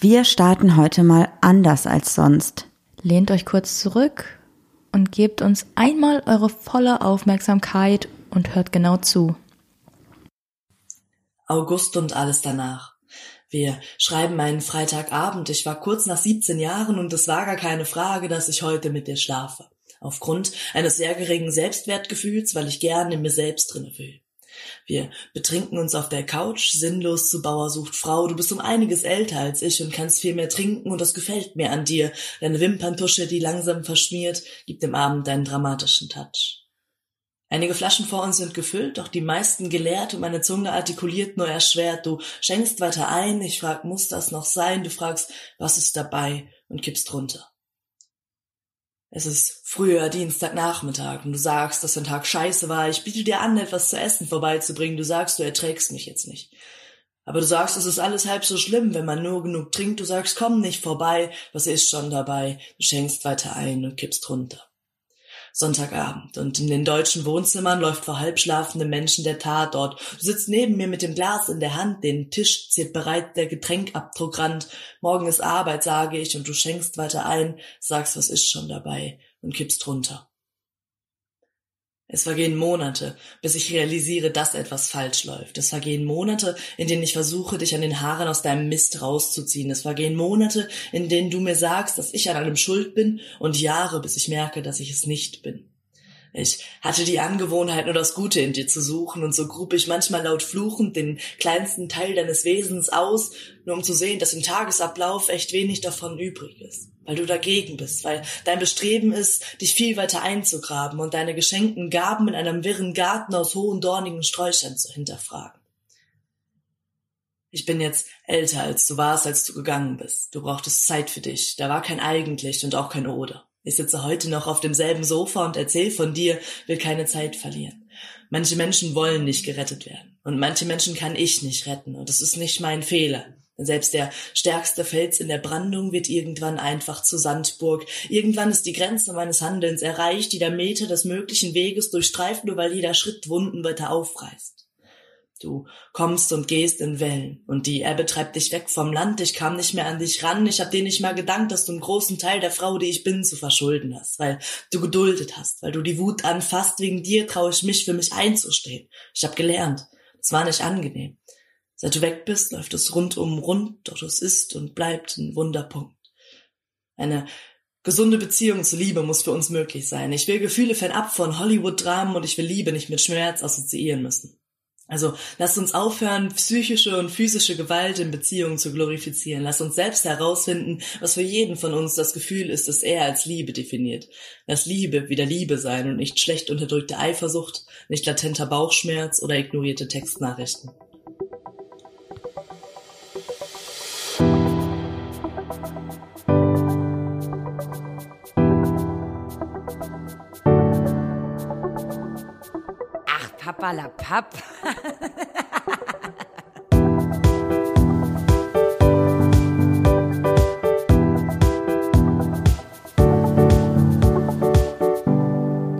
Wir starten heute mal anders als sonst. Lehnt euch kurz zurück und gebt uns einmal eure volle Aufmerksamkeit und hört genau zu. August und alles danach. Wir schreiben einen Freitagabend. Ich war kurz nach 17 Jahren und es war gar keine Frage, dass ich heute mit dir schlafe. Aufgrund eines sehr geringen Selbstwertgefühls, weil ich gern in mir selbst drinne will. Wir betrinken uns auf der Couch, sinnlos zu Bauer sucht Frau. Du bist um einiges älter als ich und kannst viel mehr trinken und das gefällt mir an dir. Deine Wimperntusche, die langsam verschmiert, gibt dem Abend deinen dramatischen Touch. Einige Flaschen vor uns sind gefüllt, doch die meisten geleert und meine Zunge artikuliert nur erschwert. Du schenkst weiter ein, ich frag, muss das noch sein? Du fragst, was ist dabei? und kippst runter. Es ist früher Dienstagnachmittag und du sagst, dass dein Tag scheiße war. Ich biete dir an, etwas zu essen vorbeizubringen. Du sagst, du erträgst mich jetzt nicht. Aber du sagst, es ist alles halb so schlimm, wenn man nur genug trinkt. Du sagst, komm nicht vorbei. Was ist schon dabei? Du schenkst weiter ein und kippst runter. Sonntagabend und in den deutschen Wohnzimmern läuft vor halbschlafenden Menschen der Tatort. Du sitzt neben mir mit dem Glas in der Hand, den Tisch ziert bereit der Getränkabdruckrand. Morgen ist Arbeit, sage ich, und du schenkst weiter ein, sagst, was ist schon dabei und kippst runter. Es vergehen Monate, bis ich realisiere, dass etwas falsch läuft. Es vergehen Monate, in denen ich versuche, dich an den Haaren aus deinem Mist rauszuziehen. Es vergehen Monate, in denen du mir sagst, dass ich an allem schuld bin und Jahre, bis ich merke, dass ich es nicht bin. Ich hatte die Angewohnheit, nur das Gute in dir zu suchen, und so grub ich manchmal laut fluchend den kleinsten Teil deines Wesens aus, nur um zu sehen, dass im Tagesablauf echt wenig davon übrig ist. Weil du dagegen bist, weil dein Bestreben ist, dich viel weiter einzugraben und deine geschenkten Gaben in einem wirren Garten aus hohen dornigen Sträuchern zu hinterfragen. Ich bin jetzt älter, als du warst, als du gegangen bist. Du brauchtest Zeit für dich. Da war kein eigentlich und auch kein oder. Ich sitze heute noch auf demselben Sofa und erzähl von dir, will keine Zeit verlieren. Manche Menschen wollen nicht gerettet werden. Und manche Menschen kann ich nicht retten. Und es ist nicht mein Fehler. Denn selbst der stärkste Fels in der Brandung wird irgendwann einfach zu Sandburg. Irgendwann ist die Grenze meines Handelns erreicht, die der Meter des möglichen Weges durchstreift, nur weil jeder Schritt Wunden weiter aufreißt. Du kommst und gehst in Wellen und die Ebbe treibt dich weg vom Land. Ich kam nicht mehr an dich ran. Ich hab dir nicht mal gedankt, dass du einen großen Teil der Frau, die ich bin, zu verschulden hast, weil du geduldet hast, weil du die Wut anfasst. Wegen dir traue ich mich, für mich einzustehen. Ich hab gelernt. Es war nicht angenehm. Seit du weg bist, läuft es rundum rund, doch es ist und bleibt ein Wunderpunkt. Eine gesunde Beziehung zu Liebe muss für uns möglich sein. Ich will Gefühle fernab von Hollywood-Dramen und ich will Liebe nicht mit Schmerz assoziieren müssen. Also lasst uns aufhören, psychische und physische Gewalt in Beziehungen zu glorifizieren. Lasst uns selbst herausfinden, was für jeden von uns das Gefühl ist, das er als Liebe definiert. Lass Liebe wieder Liebe sein und nicht schlecht unterdrückte Eifersucht, nicht latenter Bauchschmerz oder ignorierte Textnachrichten. Papalapap.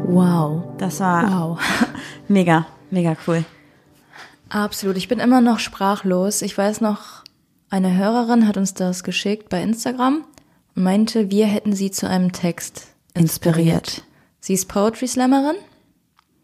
Wow. Das war wow. mega, mega cool. Absolut. Ich bin immer noch sprachlos. Ich weiß noch, eine Hörerin hat uns das geschickt bei Instagram und meinte, wir hätten sie zu einem Text inspiriert. inspiriert. Sie ist Poetry Slammerin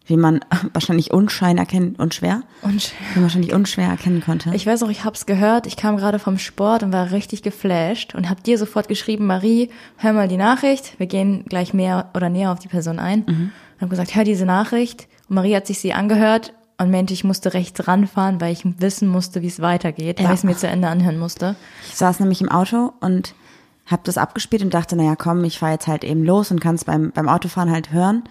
wie man wahrscheinlich unschein erkennen, unschwer, unschwer. Wie man wahrscheinlich unschwer erkennen konnte. Ich weiß auch, ich hab's gehört, ich kam gerade vom Sport und war richtig geflasht und hab dir sofort geschrieben, Marie, hör mal die Nachricht, wir gehen gleich mehr oder näher auf die Person ein. Mhm. Und hab gesagt, hör diese Nachricht. Und Marie hat sich sie angehört und meinte, ich musste rechts ranfahren, weil ich wissen musste, wie es weitergeht, ja. weil ich es mir zu Ende anhören musste. Ich saß nämlich im Auto und hab das abgespielt und dachte, naja, komm, ich fahr jetzt halt eben los und kann es beim, beim Autofahren halt hören.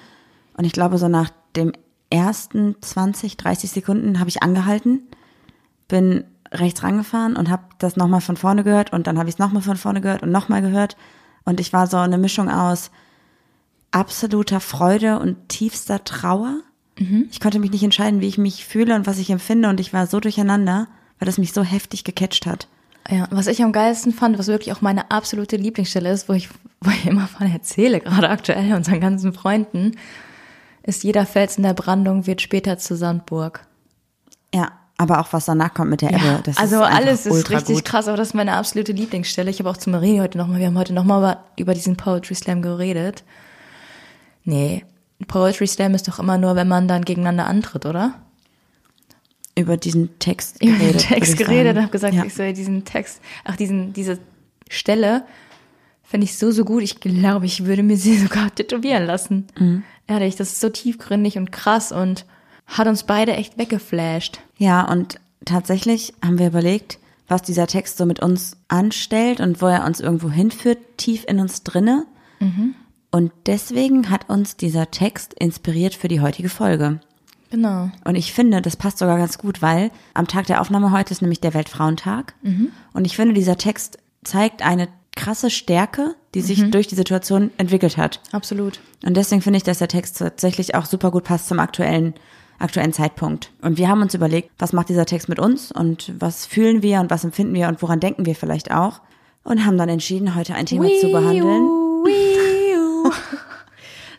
Und ich glaube, so nach dem ersten 20, 30 Sekunden habe ich angehalten, bin rechts rangefahren und habe das nochmal von vorne gehört und dann habe ich es nochmal von vorne gehört und nochmal gehört. Und ich war so eine Mischung aus absoluter Freude und tiefster Trauer. Mhm. Ich konnte mich nicht entscheiden, wie ich mich fühle und was ich empfinde und ich war so durcheinander, weil das mich so heftig gecatcht hat. Ja, was ich am geilsten fand, was wirklich auch meine absolute Lieblingsstelle ist, wo ich, wo ich immer von erzähle, gerade aktuell unseren ganzen Freunden, ist jeder Fels in der Brandung wird später zur Sandburg. Ja, aber auch was danach kommt mit der Ebbe, das also ist alles ist richtig gut. krass, aber das ist meine absolute Lieblingsstelle. Ich habe auch zu Marie heute nochmal, wir haben heute nochmal über, über diesen Poetry Slam geredet. Nee, Poetry Slam ist doch immer nur, wenn man dann gegeneinander antritt, oder? Über diesen Text Über geredet. den Text geredet und habe gesagt, ja. ich soll diesen Text, ach, diesen, diese Stelle finde ich so, so gut. Ich glaube, ich würde mir sie sogar tätowieren lassen. Mhm. Ehrlich, das ist so tiefgründig und krass und hat uns beide echt weggeflasht. Ja, und tatsächlich haben wir überlegt, was dieser Text so mit uns anstellt und wo er uns irgendwo hinführt, tief in uns drinne. Und deswegen hat uns dieser Text inspiriert für die heutige Folge. Genau. Und ich finde, das passt sogar ganz gut, weil am Tag der Aufnahme heute ist nämlich der Weltfrauentag. Und ich finde, dieser Text zeigt eine krasse Stärke, die sich durch die Situation entwickelt hat. Absolut. Und deswegen finde ich, dass der Text tatsächlich auch super gut passt zum aktuellen, aktuellen Zeitpunkt. Und wir haben uns überlegt, was macht dieser Text mit uns und was fühlen wir und was empfinden wir und woran denken wir vielleicht auch. Und haben dann entschieden, heute ein Thema zu behandeln. Wiu.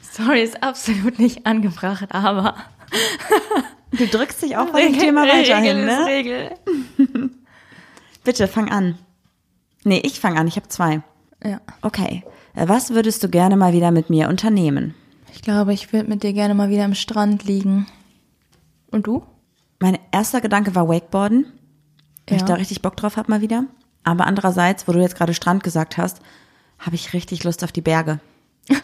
Sorry, ist absolut nicht angebracht, aber Du drückst dich auch bei dem Thema weiterhin, Regel ne? Regel. Bitte, fang an. Nee, ich fang an, ich habe zwei. Ja. Okay. Äh, Was würdest du gerne mal wieder mit mir unternehmen? Ich glaube, ich würde mit dir gerne mal wieder am Strand liegen. Und du? Mein erster Gedanke war Wakeboarden, weil ich Ja. da richtig Bock drauf habe mal wieder. Aber andererseits, wo du jetzt gerade Strand gesagt hast, habe ich richtig Lust auf die Berge.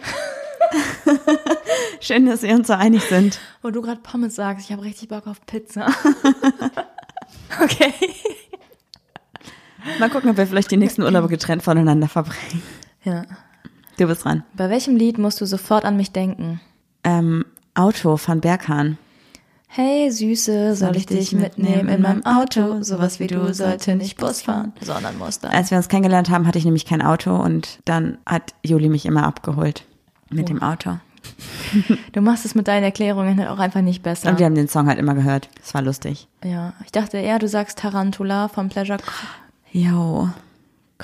Schön, dass wir uns so einig sind. Wo du gerade Pommes sagst, ich habe richtig Bock auf Pizza. okay. Mal gucken, ob wir vielleicht die nächsten Urlaube getrennt voneinander verbringen. Ja. Du bist dran. Bei welchem Lied musst du sofort an mich denken? Ähm, Auto von Berghahn. Hey Süße, soll ich dich mitnehmen in meinem Auto? Sowas wie du sollte nicht Bus fahren, sondern dann. Als wir uns kennengelernt haben, hatte ich nämlich kein Auto und dann hat Juli mich immer abgeholt mit dem Auto. Du machst es mit deinen Erklärungen halt auch einfach nicht besser. Und wir haben den Song halt immer gehört. Das war lustig. Ja, ich dachte eher, du sagst Tarantula vom Pleasure Jo.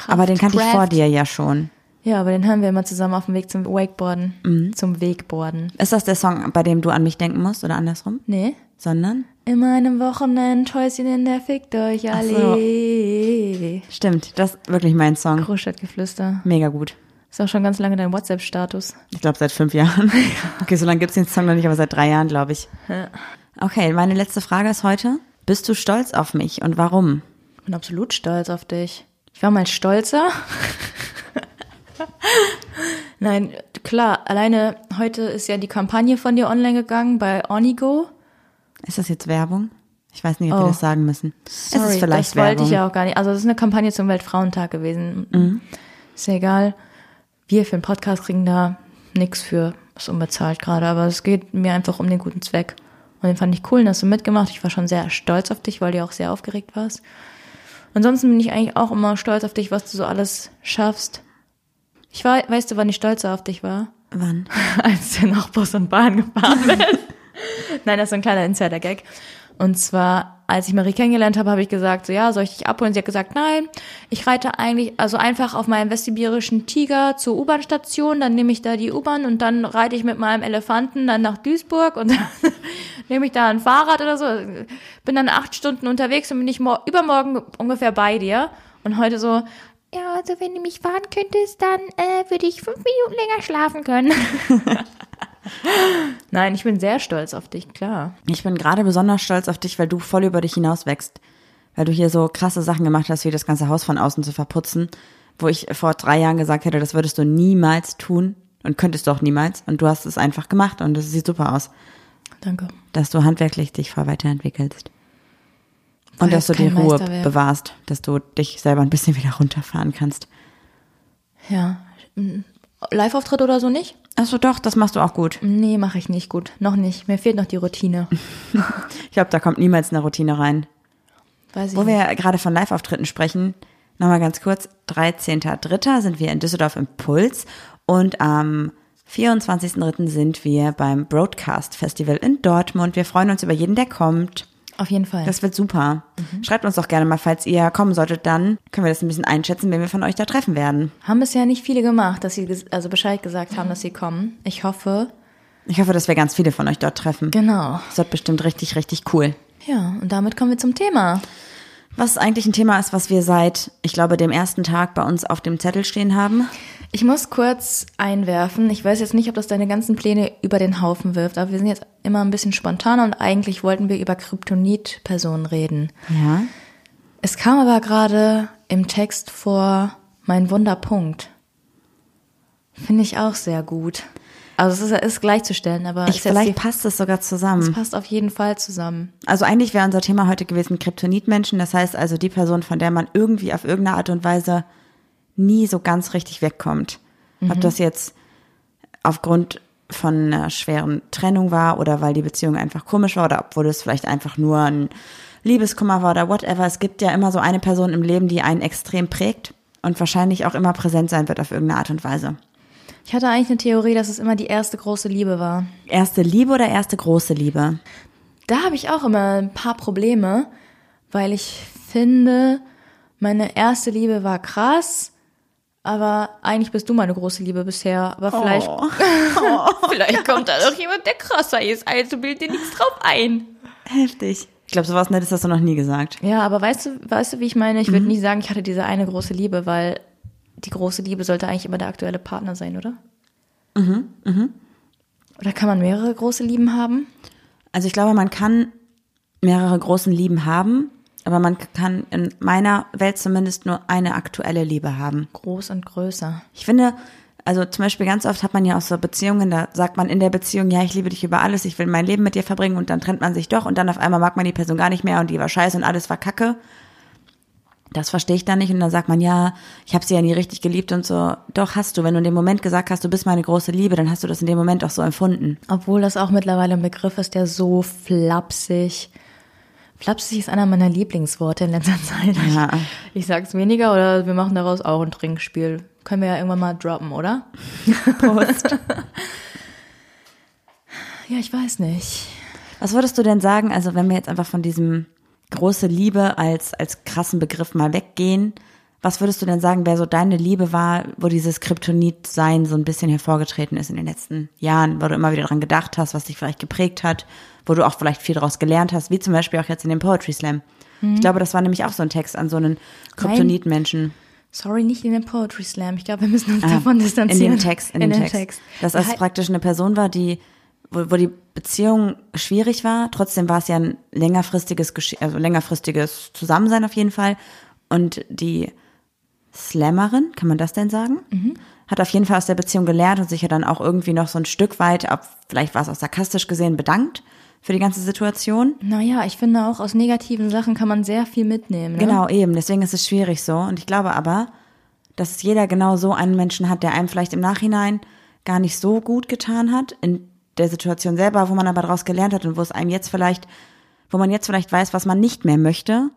Aber den kannte ich vor dir ja schon. Ja, aber den hören wir immer zusammen auf dem Weg zum Wakeboarden. Mhm. Zum Wegboarden. Ist das der Song, bei dem du an mich denken musst oder andersrum? Nee? Sondern? In meinem Wochenendhäuschen in der Fickt euch Ach so. Stimmt, das ist wirklich mein Song. Großstadtgeflüster. Mega gut. Ist auch schon ganz lange dein WhatsApp-Status. Ich glaube seit fünf Jahren. Okay, so lange gibt's den Song noch nicht, aber seit drei Jahren, glaube ich. Okay, meine letzte Frage ist heute. Bist du stolz auf mich und warum? Ich bin absolut stolz auf dich. Ich war mal stolzer. Nein, klar, alleine heute ist ja die Kampagne von dir online gegangen bei Onigo. Ist das jetzt Werbung? Ich weiß nicht, ob wir Oh. das sagen müssen. Sorry, es ist vielleicht das wollte Werbung. ich ja auch gar nicht. Also das ist eine Kampagne zum Weltfrauentag gewesen. Ist ja egal. Wir für den Podcast kriegen da nichts für, ist unbezahlt gerade, aber es geht mir einfach um den guten Zweck. Und den fand ich cool, hast du mitgemacht. Ich war schon sehr stolz auf dich, weil du auch sehr aufgeregt warst. Ansonsten bin ich eigentlich auch immer stolz auf dich, was du so alles schaffst. Ich war, weißt du, wann ich stolzer auf dich war? Wann? als du noch Bus und Bahn gefahren bist. Nein, das ist so ein kleiner Insider-Gag. Und zwar, als ich Marie kennengelernt habe, habe ich gesagt, so ja, soll ich dich abholen? Sie hat gesagt, nein, ich reite eigentlich, also einfach auf meinem westsibirischen Tiger zur U-Bahn-Station, dann nehme ich da die U-Bahn und dann reite ich mit meinem Elefanten dann nach Duisburg und dann nehme ich da ein Fahrrad oder so. Bin dann acht Stunden unterwegs und bin ich mor- übermorgen ungefähr bei dir. Und heute so, ja, also wenn du mich fahren könntest, dann äh, würde ich fünf Minuten länger schlafen können. Nein, ich bin sehr stolz auf dich, klar. Ich bin gerade besonders stolz auf dich, weil du voll über dich hinaus wächst. Weil du hier so krasse Sachen gemacht hast, wie das ganze Haus von außen zu verputzen, wo ich vor drei Jahren gesagt hätte, das würdest du niemals tun und könntest du auch niemals. Und du hast es einfach gemacht und das sieht super aus, Danke. dass du handwerklich dich voll weiterentwickelst. Und dass du die Ruhe bewahrst, dass du dich selber ein bisschen wieder runterfahren kannst. Ja. Mm, Live-Auftritt oder so nicht? Achso, doch, das machst du auch gut. Nee, mache ich nicht gut. Noch nicht. Mir fehlt noch die Routine. Ich glaube, da kommt niemals eine Routine rein. Weiß ich Wo nicht. wir gerade von Live-Auftritten sprechen, nochmal ganz kurz, 13.3. sind wir in Düsseldorf im Puls und am 24.3. sind wir beim Broadcast Festival in Dortmund. Wir freuen uns über jeden, der kommt. Auf jeden Fall. Das wird super. Schreibt uns doch gerne mal, falls ihr kommen solltet, dann können wir das ein bisschen einschätzen, wen wir von euch da treffen werden. haben bisher nicht viele gemacht, dass sie ges- also Bescheid gesagt haben, dass sie kommen. Ich hoffe. Ich hoffe, dass wir ganz viele von euch dort treffen. Genau. Das wird bestimmt richtig, richtig cool. Ja, und damit kommen wir zum Thema. Was eigentlich ein Thema ist, was wir seit, ich glaube, dem ersten Tag bei uns auf dem Zettel stehen haben. Ich muss kurz einwerfen. Ich weiß jetzt nicht, ob das deine ganzen Pläne über den Haufen wirft, aber wir sind jetzt immer ein bisschen spontaner und eigentlich wollten wir über Kryptonit-Personen reden. Ja. Es kam aber gerade im Text vor mein Wunderpunkt. Finde ich auch sehr gut. Also es ist, ist gleichzustellen, aber Ich, vielleicht die- passt es sogar es zusammen. passt auf jeden Fall zusammen. Also eigentlich wäre unser Thema heute gewesen Kryptonitmenschen. Das heißt also die Person, von der man irgendwie auf irgendeine Art und Weise nie so ganz richtig wegkommt. Ob das jetzt aufgrund von einer schweren Trennung war oder weil die Beziehung einfach komisch war oder obwohl es vielleicht einfach nur ein Liebeskummer war oder whatever. Es gibt ja immer so eine Person im Leben, die einen extrem prägt und wahrscheinlich auch immer präsent sein wird auf irgendeine Art und Weise. Ich hatte eigentlich eine Theorie, dass es immer die erste große Liebe war. Erste Liebe oder erste große Liebe? Da habe ich auch immer ein paar Probleme, weil ich finde, meine erste Liebe war krass, aber eigentlich bist du meine große Liebe bisher. Aber vielleicht, vielleicht kommt da doch jemand, der krasser ist. Also bild dir nichts drauf ein. Heftig. Ich glaube, sowas Nettes hast du noch nie gesagt. Ja, aber weißt du, weißt du, wie ich meine? Ich würde nie sagen, ich hatte diese eine große Liebe, weil die große Liebe sollte eigentlich immer der aktuelle Partner sein, oder? Mhm, mhm. Oder kann man mehrere große Lieben haben? Also ich glaube, man kann mehrere großen Lieben haben, aber man kann in meiner Welt zumindest nur eine aktuelle Liebe haben. Groß und größer. Ich finde, also zum Beispiel ganz oft hat man ja auch so Beziehungen, da sagt man in der Beziehung, ja, ich liebe dich über alles, ich will mein Leben mit dir verbringen und dann trennt man sich doch und dann auf einmal mag man die Person gar nicht mehr und die war scheiße und alles war kacke. Das verstehe ich dann nicht und dann sagt man, ja, ich habe sie ja nie richtig geliebt und so. Doch hast du, wenn du in dem Moment gesagt hast, du bist meine große Liebe, dann hast du das in dem Moment auch so empfunden. Obwohl das auch mittlerweile ein Begriff ist, der so flapsig. Flapsig ist einer meiner Lieblingsworte in letzter Zeit. Ja. Ich, ich sag's weniger oder wir machen daraus auch ein Trinkspiel. Können wir ja irgendwann mal droppen, oder? Prost. Ja, ich weiß nicht. Was würdest du denn sagen, also wenn wir jetzt einfach von diesem große Liebe als, als krassen Begriff mal weggehen, was würdest du denn sagen, wer so deine Liebe war, wo dieses Kryptonit-Sein so ein bisschen hervorgetreten ist in den letzten Jahren, wo du immer wieder dran gedacht hast, was dich vielleicht geprägt hat, wo du auch vielleicht viel daraus gelernt hast, wie zum Beispiel auch jetzt in dem Poetry Slam. Ich glaube, das war nämlich auch so ein Text an so einen Kryptonit-Menschen. Sorry, nicht in dem Poetry Slam. Ich glaube, wir müssen uns Ah, davon in distanzieren. dem Text, in, dem Text. Dass es Ja, praktisch eine Person war, die, wo, wo die Beziehung schwierig war. Trotzdem war es ja ein längerfristiges, Gesche- also längerfristiges Zusammensein auf jeden Fall. Und die Slammerin, kann man das denn sagen? Hat auf jeden Fall aus der Beziehung gelernt und sich ja dann auch irgendwie noch so ein Stück weit, ab, vielleicht war es auch sarkastisch gesehen, bedankt für die ganze Situation. Naja, ich finde auch aus negativen Sachen kann man sehr viel mitnehmen. Ne? Genau, eben. Deswegen ist es schwierig so. Und ich glaube aber, dass es jeder genau so einen Menschen hat, der einem vielleicht im Nachhinein gar nicht so gut getan hat, in der Situation selber, wo man aber daraus gelernt hat und wo es einem jetzt vielleicht, wo man jetzt vielleicht weiß, was man nicht mehr möchte,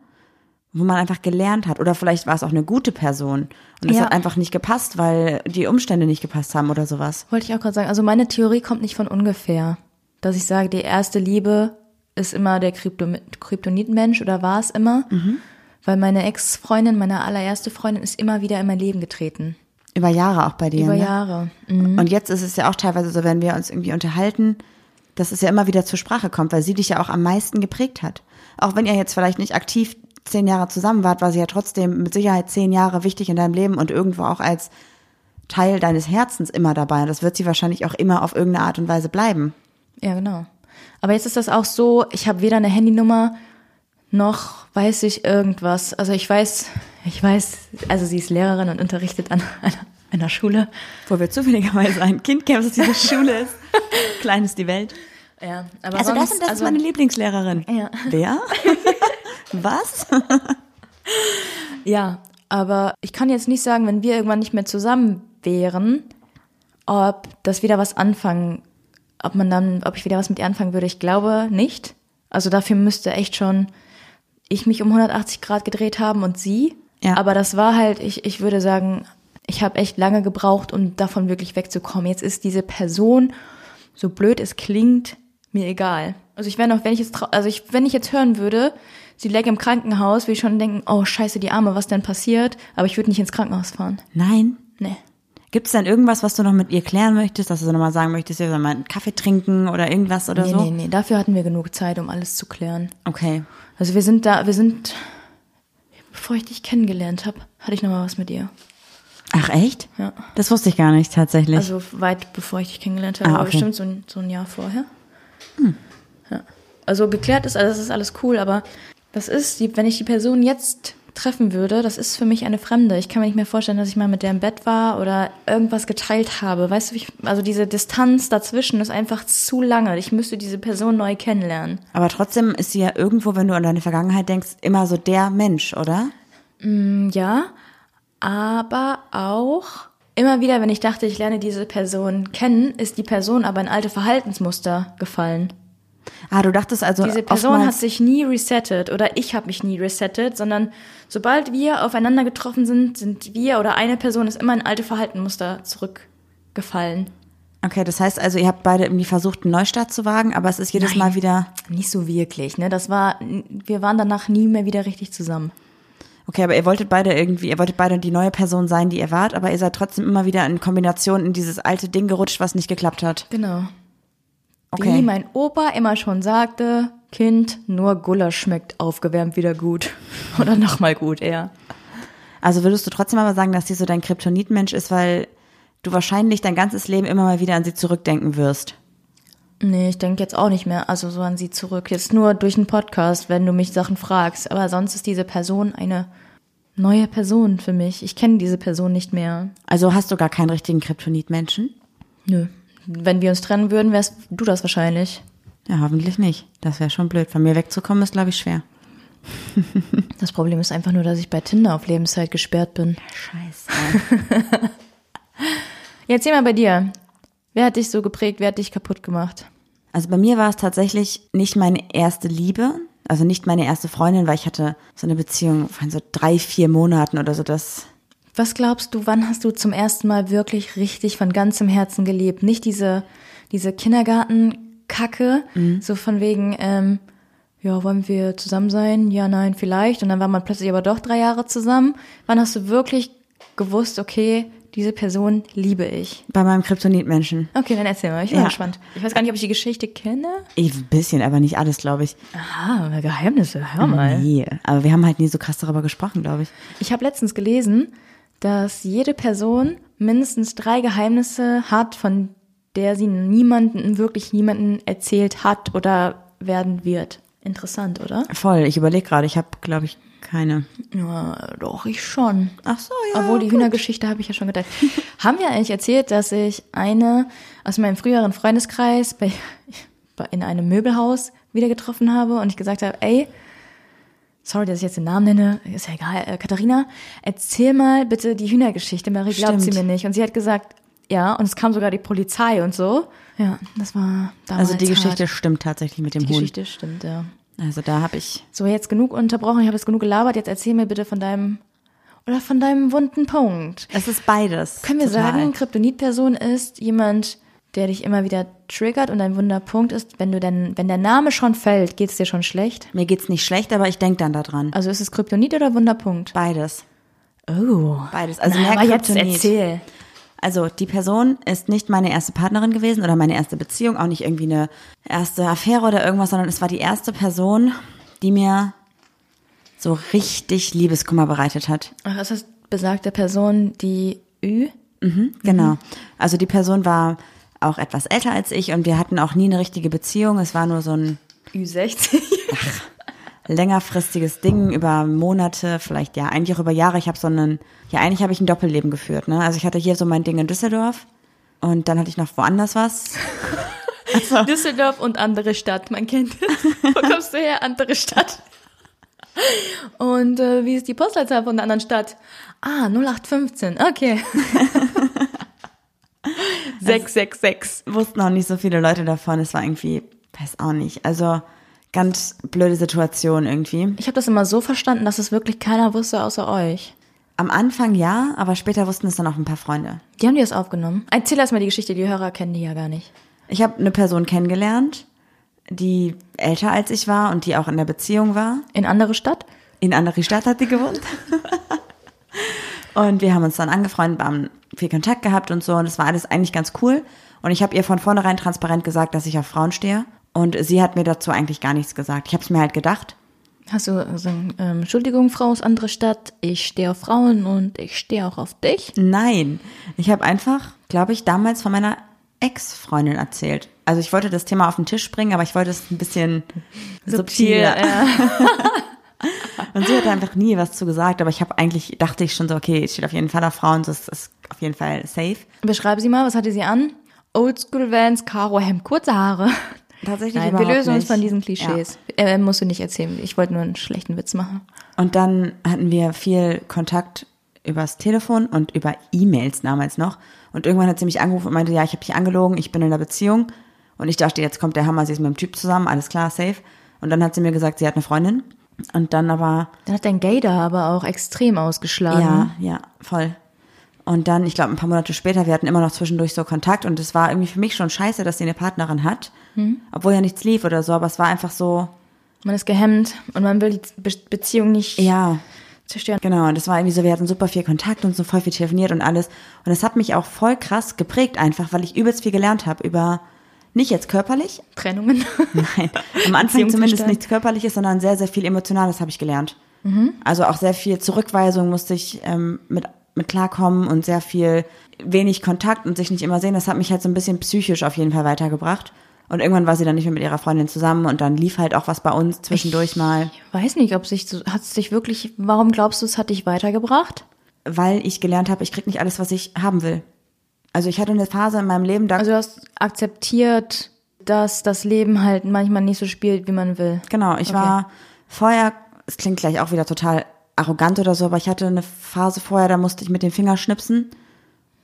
wo man einfach gelernt hat. Oder vielleicht war es auch eine gute Person und es Ja. hat einfach nicht gepasst, weil die Umstände nicht gepasst haben oder sowas. Wollte ich auch gerade sagen. Also meine Theorie kommt nicht von ungefähr. Dass ich sage, die erste Liebe ist immer der Krypto Kryptonitmensch oder war es immer. Mhm. Weil meine Ex-Freundin, meine allererste Freundin, ist immer wieder in mein Leben getreten. Über Jahre auch bei dir. Über ne? Jahre. Mhm. Und jetzt ist es ja auch teilweise so, wenn wir uns irgendwie unterhalten, dass es ja immer wieder zur Sprache kommt, weil sie dich ja auch am meisten geprägt hat. Auch wenn ihr jetzt vielleicht nicht aktiv zehn Jahre zusammen wart, war sie ja trotzdem mit Sicherheit zehn Jahre wichtig in deinem Leben und irgendwo auch als Teil deines Herzens immer dabei. Und das wird sie wahrscheinlich auch immer auf irgendeine Art und Weise bleiben. Ja, genau. Aber jetzt ist das auch so, ich habe weder eine Handynummer noch weiß ich irgendwas. Also ich weiß, ich weiß, also sie ist Lehrerin und unterrichtet an einer, einer Schule. Wo wir zufälligerweise ein Kind kennen, das diese Schule ist. Klein ist die Welt. Ja, aber Also das sonst, und das also, ist meine Lieblingslehrerin. Ja. Wer? Was? Ja, aber ich kann jetzt nicht sagen, wenn wir irgendwann nicht mehr zusammen wären, ob das wieder was anfangen, ob man dann, ob ich wieder was mit ihr anfangen würde. Ich glaube nicht. Also dafür müsste echt schon ich mich um 180 Grad gedreht haben und sie. Ja. Aber das war halt, ich, ich würde sagen, ich habe echt lange gebraucht, um davon wirklich wegzukommen. Jetzt ist diese Person, so blöd es klingt, mir egal. Also ich wäre noch, wenn ich jetzt, also ich, wenn ich jetzt hören würde, sie läge im Krankenhaus, würde ich schon denken, oh scheiße, die Arme, was denn passiert? Aber ich würde nicht ins Krankenhaus fahren. Nein. Nee. Gibt es denn irgendwas, was du noch mit ihr klären möchtest, dass du nochmal sagen möchtest, ihr soll mal einen Kaffee trinken oder irgendwas oder Nee, so? nee, nee, dafür hatten wir genug Zeit, um alles zu klären. Okay. Also wir sind da, wir sind, bevor ich dich kennengelernt habe, hatte ich noch mal was mit ihr. Ach echt? Ja. Das wusste ich gar nicht tatsächlich. Also weit bevor ich dich kennengelernt habe, Ah, aber okay. bestimmt so ein, so ein Jahr vorher. Ja. Also geklärt ist, also das ist alles cool, aber das ist, wenn ich die Person jetzt treffen würde, das ist für mich eine Fremde. Ich kann mir nicht mehr vorstellen, dass ich mal mit der im Bett war oder irgendwas geteilt habe. Weißt du, wie ich, also diese Distanz dazwischen ist einfach zu lange. Ich müsste diese Person neu kennenlernen. Aber trotzdem ist sie ja irgendwo, wenn du an deine Vergangenheit denkst, immer so der Mensch, oder? Ja, aber auch immer wieder, wenn ich dachte, ich lerne diese Person kennen, ist die Person aber in alte Verhaltensmuster gefallen. Ah, du dachtest also Diese Person hat sich nie resettet oder ich habe mich nie resettet, sondern sobald wir aufeinander getroffen sind, sind wir oder eine Person ist immer in alte Verhaltensmuster zurückgefallen. Okay, das heißt also, ihr habt beide irgendwie versucht, einen Neustart zu wagen, aber es ist jedes Nein. Mal wieder. Nicht so wirklich, ne? Das war, wir waren danach nie mehr wieder richtig zusammen. Okay, aber ihr wolltet beide irgendwie, ihr wolltet beide die neue Person sein, die ihr wart, aber ihr seid trotzdem immer wieder in Kombination in dieses alte Ding gerutscht, was nicht geklappt hat. Genau. Okay. Wie mein Opa immer schon sagte, Kind, nur Gulasch schmeckt aufgewärmt wieder gut. Oder nochmal gut, eher. Also würdest du trotzdem aber sagen, dass sie so dein Kryptonitmensch ist, weil du wahrscheinlich dein ganzes Leben immer mal wieder an sie zurückdenken wirst. Nee, ich denke jetzt auch nicht mehr, also so an sie zurück. Jetzt nur durch einen Podcast, wenn du mich Sachen fragst. Aber sonst ist diese Person eine neue Person für mich. Ich kenne diese Person nicht mehr. Also hast du gar keinen richtigen Kryptonitmenschen? Nö. Wenn wir uns trennen würden, wärst du das wahrscheinlich. Ja, hoffentlich nicht. Das wäre schon blöd. Von mir wegzukommen ist, glaube ich, schwer. Das Problem ist einfach nur, dass ich bei Tinder auf Lebenszeit gesperrt bin. Scheiße. Jetzt seh mal bei dir. Wer hat dich so geprägt? Wer hat dich kaputt gemacht? Also bei mir war es tatsächlich nicht meine erste Liebe, also nicht meine erste Freundin, weil ich hatte so eine Beziehung von so drei, vier Monaten oder so. Das Was glaubst du, wann hast du zum ersten Mal wirklich richtig von ganzem Herzen gelebt? Nicht diese, diese Kindergartenkacke, so von wegen, ähm, ja, wollen wir zusammen sein? Ja, nein, vielleicht. Und dann war man plötzlich aber doch drei Jahre zusammen. Wann hast du wirklich gewusst, okay, diese Person liebe ich? bei meinem Kryptonitmenschen. Okay, dann erzähl mal, ich bin Ja. gespannt. Ich weiß gar nicht, ob ich die Geschichte kenne. Ein bisschen, aber nicht alles, glaube ich. Aha, Geheimnisse, hör mal. Nee, aber wir haben halt nie so krass darüber gesprochen, glaube ich. Ich habe letztens gelesen, dass jede Person mindestens drei Geheimnisse hat, von der sie niemanden, wirklich niemanden erzählt hat oder werden wird. Interessant, oder? Voll, ich überlege gerade, ich habe, glaube ich, keine. Ja, doch, ich schon. Ach so, ja. Obwohl, die Hühnergeschichte habe ich ja schon geteilt. Haben wir eigentlich erzählt, dass ich eine aus meinem früheren Freundeskreis bei, in einem Möbelhaus wieder getroffen habe und ich gesagt habe, ey, sorry, dass ich jetzt den Namen nenne, ist ja egal, äh, Katharina, erzähl mal bitte die Hühnergeschichte. Marie glaubt sie mir nicht. Und sie hat gesagt, ja, und es kam sogar die Polizei und so. Ja, das war damals Also die Geschichte hart. stimmt tatsächlich mit dem Die Huhn. Geschichte stimmt, ja. Also da habe ich. So, jetzt genug unterbrochen, ich habe jetzt genug gelabert, jetzt erzähl mir bitte von deinem oder von deinem wunden Punkt. Es ist beides. Können wir Total. sagen, Kryptonitperson ist jemand, der dich immer wieder triggert und ein Wunderpunkt ist, wenn du denn, wenn der Name schon fällt, geht's dir schon schlecht? Mir geht's nicht schlecht, aber ich denk dann daran. Also ist es Kryptonit oder Wunderpunkt? Beides. Oh. Beides. Also Na, mehr aber jetzt erzähl. Also die Person ist nicht meine erste Partnerin gewesen oder meine erste Beziehung, auch nicht irgendwie eine erste Affäre oder irgendwas, sondern es war die erste Person, die mir so richtig Liebeskummer bereitet hat. Ach, ist das besagte Person, die Ü? Genau. Also die Person war auch etwas älter als ich und wir hatten auch nie eine richtige Beziehung. Es war nur so ein Ü60. längerfristiges Ding über Monate, vielleicht ja, eigentlich auch über Jahre. Ich habe so einen, ja, eigentlich habe ich ein Doppelleben geführt. Ne? Also ich hatte hier so mein Ding in Düsseldorf und dann hatte ich noch woanders was. Düsseldorf und andere Stadt, man kennt es. Wo kommst du her? Andere Stadt. Und äh, wie ist die Postleitzahl von der anderen Stadt? Ah, 0815, okay. 666. Wussten auch nicht so viele Leute davon. Es war irgendwie, weiß auch nicht. Also ganz blöde Situation irgendwie. Ich habe das immer so verstanden, dass es wirklich keiner wusste außer euch. Am Anfang ja, aber später wussten es dann auch ein paar Freunde. Die haben die das aufgenommen. Erzähl erst mal die Geschichte, die Hörer kennen die ja gar nicht. Ich habe eine Person kennengelernt, die älter als ich war und die auch in der Beziehung war. In andere Stadt? In andere Stadt hat die gewohnt. Und wir haben uns dann angefreundet, haben viel Kontakt gehabt und so. Und das war alles eigentlich ganz cool. Und ich habe ihr von vornherein transparent gesagt, dass ich auf Frauen stehe. Und sie hat mir dazu eigentlich gar nichts gesagt. Ich habe es mir halt gedacht. Hast du also, ähm, Entschuldigung, Frau aus anderer Stadt, ich stehe auf Frauen und ich stehe auch auf dich? Nein, ich habe einfach, glaube ich, damals von meiner Ex-Freundin erzählt. Also ich wollte das Thema auf den Tisch bringen, aber ich wollte es ein bisschen subtiler. ja. Und sie hat einfach nie was zu gesagt, aber ich habe eigentlich, dachte ich schon so, okay, es steht auf jeden Fall auf Frauen, das ist auf jeden Fall safe. Beschreibe sie mal, was hatte sie an? Oldschool Vans, Karo Hemd, kurze Haare. Tatsächlich Nein, wir lösen uns nicht. von diesen Klischees. Äh, musst du nicht erzählen. Ich wollte nur einen schlechten Witz machen. Und dann hatten wir viel Kontakt übers Telefon und über E-Mails damals noch. Und irgendwann hat sie mich angerufen und meinte, ja, ich habe dich angelogen, ich bin in einer Beziehung. Und ich dachte, jetzt kommt der Hammer, sie ist mit dem Typ zusammen, alles klar, safe. Und dann hat sie mir gesagt, sie hat eine Freundin. Und dann aber, Dann hat dein Gay da aber auch extrem ausgeschlagen. ja, ja, voll. Und dann, ich glaube, ein paar Monate später, wir hatten immer noch zwischendurch so Kontakt und es war irgendwie für mich schon scheiße, dass sie eine Partnerin hat. Obwohl ja nichts lief oder so, aber es war einfach so, Man ist gehemmt und man will die Be Beziehung nicht ja, zerstören. Genau, und das war irgendwie so, wir hatten super viel Kontakt und so voll viel telefoniert und alles. Und es hat mich auch voll krass geprägt einfach, weil ich übelst viel gelernt habe über, nicht jetzt körperlich, Trennungen. nein, am Anfang zumindest nichts körperliches, sondern sehr, sehr viel Emotionales habe ich gelernt. Also auch sehr viel Zurückweisung musste ich ähm, mit, mit klarkommen und sehr viel wenig Kontakt und sich nicht immer sehen. Das hat mich halt so ein bisschen psychisch auf jeden Fall weitergebracht. Und irgendwann war sie dann nicht mehr mit ihrer Freundin zusammen und dann lief halt auch was bei uns zwischendurch mal. Ich weiß nicht, ob sich hat es dich wirklich, warum glaubst du, es hat dich weitergebracht? weil ich gelernt habe, ich krieg nicht alles, was ich haben will. Also ich hatte eine Phase in meinem Leben, da Also du hast akzeptiert, dass das Leben halt manchmal nicht so spielt, wie man will. genau, ich war vorher, es klingt gleich auch wieder total arrogant oder so, aber ich hatte eine Phase vorher, da musste ich mit dem Finger schnipsen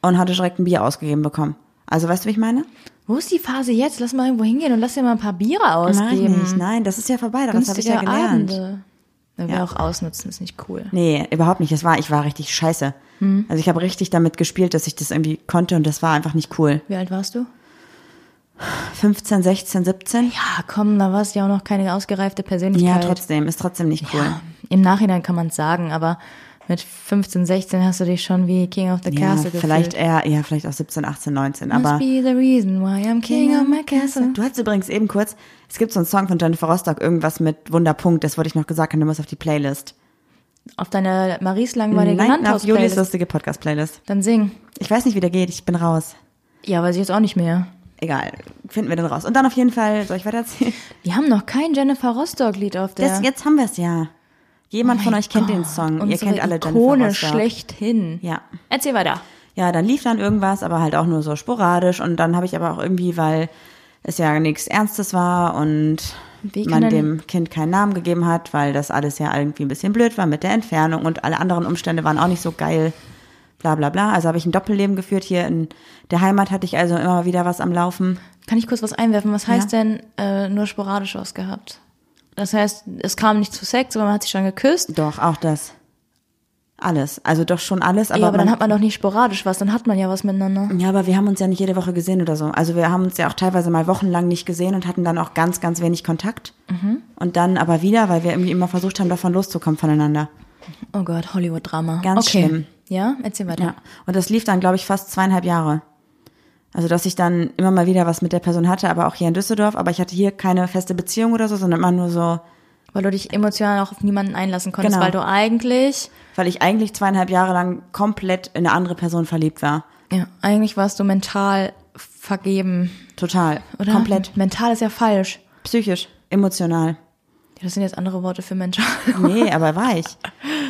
und hatte direkt ein Bier ausgegeben bekommen. Also weißt du, wie ich meine? Wo ist die Phase jetzt? Lass mal irgendwo hingehen und lass dir mal ein paar Biere ausgeben. nicht. Nein, das ist ja vorbei, das habe ich ja gelernt. Abende. Wenn wir auch ausnutzen, ist nicht cool. Nee, überhaupt nicht. Es war, ich war richtig scheiße. Also ich habe richtig damit gespielt, dass ich das irgendwie konnte und das war einfach nicht cool. Wie alt warst du? 15, 16, 17? Ja, komm, da warst du ja auch noch keine ausgereifte Ja, Persönlichkeit. trotzdem, ist trotzdem nicht cool. Ja, Im Nachhinein kann man es sagen, aber mit 15, 16 hast du dich schon wie King of the Ja, Castle vielleicht gefühlt. eher, ja, vielleicht auch 17, 18, 19, Must aber. be the reason why I'm king of my castle. Du hattest übrigens eben kurz, es gibt so einen Song von Jennifer Rostock, irgendwas mit Wunderpunkt, das wollte ich noch gesagt haben, du musst auf die Playlist. Auf deine Maries langweilige Nein, auf Julis lustige Podcast-Playlist. Dann sing. Ich weiß nicht, wie der geht, ich bin raus. Ja, weiß ich jetzt auch nicht mehr. Egal, finden wir dann raus. Und dann auf jeden Fall, soll ich weiter erzählen? Wir haben noch kein Jennifer Rostock-Lied auf der. Das, jetzt haben wir es ja. Jemand von euch kennt den Song. Ihr Unsere kennt alle Jennifer Ikone Rostock. schlechthin. Ja. Erzähl weiter. Ja, dann lief dann irgendwas, aber halt auch nur so sporadisch. Und dann habe ich aber auch irgendwie, weil es ja nichts Ernstes war und man dem Kind keinen Namen gegeben hat, weil das alles ja irgendwie ein bisschen blöd war mit der Entfernung und alle anderen Umstände waren auch nicht so geil. Bla bla bla. Also habe ich ein Doppelleben geführt. Hier in der Heimat hatte ich also immer wieder was am Laufen. Kann ich kurz was einwerfen? Was heißt denn äh, nur sporadisch was gehabt? Das heißt, es kam nicht zu Sex, aber man hat sich schon geküsst. Doch, auch das. Alles. Also doch schon alles. Aber, ja, aber dann hat man doch nicht sporadisch was, dann hat man ja was miteinander. Ja, aber wir haben uns ja nicht jede Woche gesehen oder so. Also wir haben uns ja auch teilweise mal wochenlang nicht gesehen und hatten dann auch ganz, ganz wenig Kontakt. Mhm. Und dann aber wieder, weil wir irgendwie immer versucht haben, davon loszukommen voneinander. Oh Gott, Hollywood-Drama. Ganz okay. schlimm. Ja, erzähl weiter. Ja. Und das lief dann, glaube ich, fast zweieinhalb Jahre. Also, dass ich dann immer mal wieder was mit der Person hatte, aber auch hier in Düsseldorf. Aber ich hatte hier keine feste Beziehung oder so, sondern immer nur so, Weil du dich emotional auch auf niemanden einlassen konntest, Genau. weil du eigentlich, weil ich eigentlich zweieinhalb Jahre lang komplett in eine andere Person verliebt war. ja, eigentlich warst du mental vergeben, Total. oder? Komplett. Mental ist ja falsch. Psychisch, emotional. Das sind jetzt andere Worte für mental. Nee, aber war ich.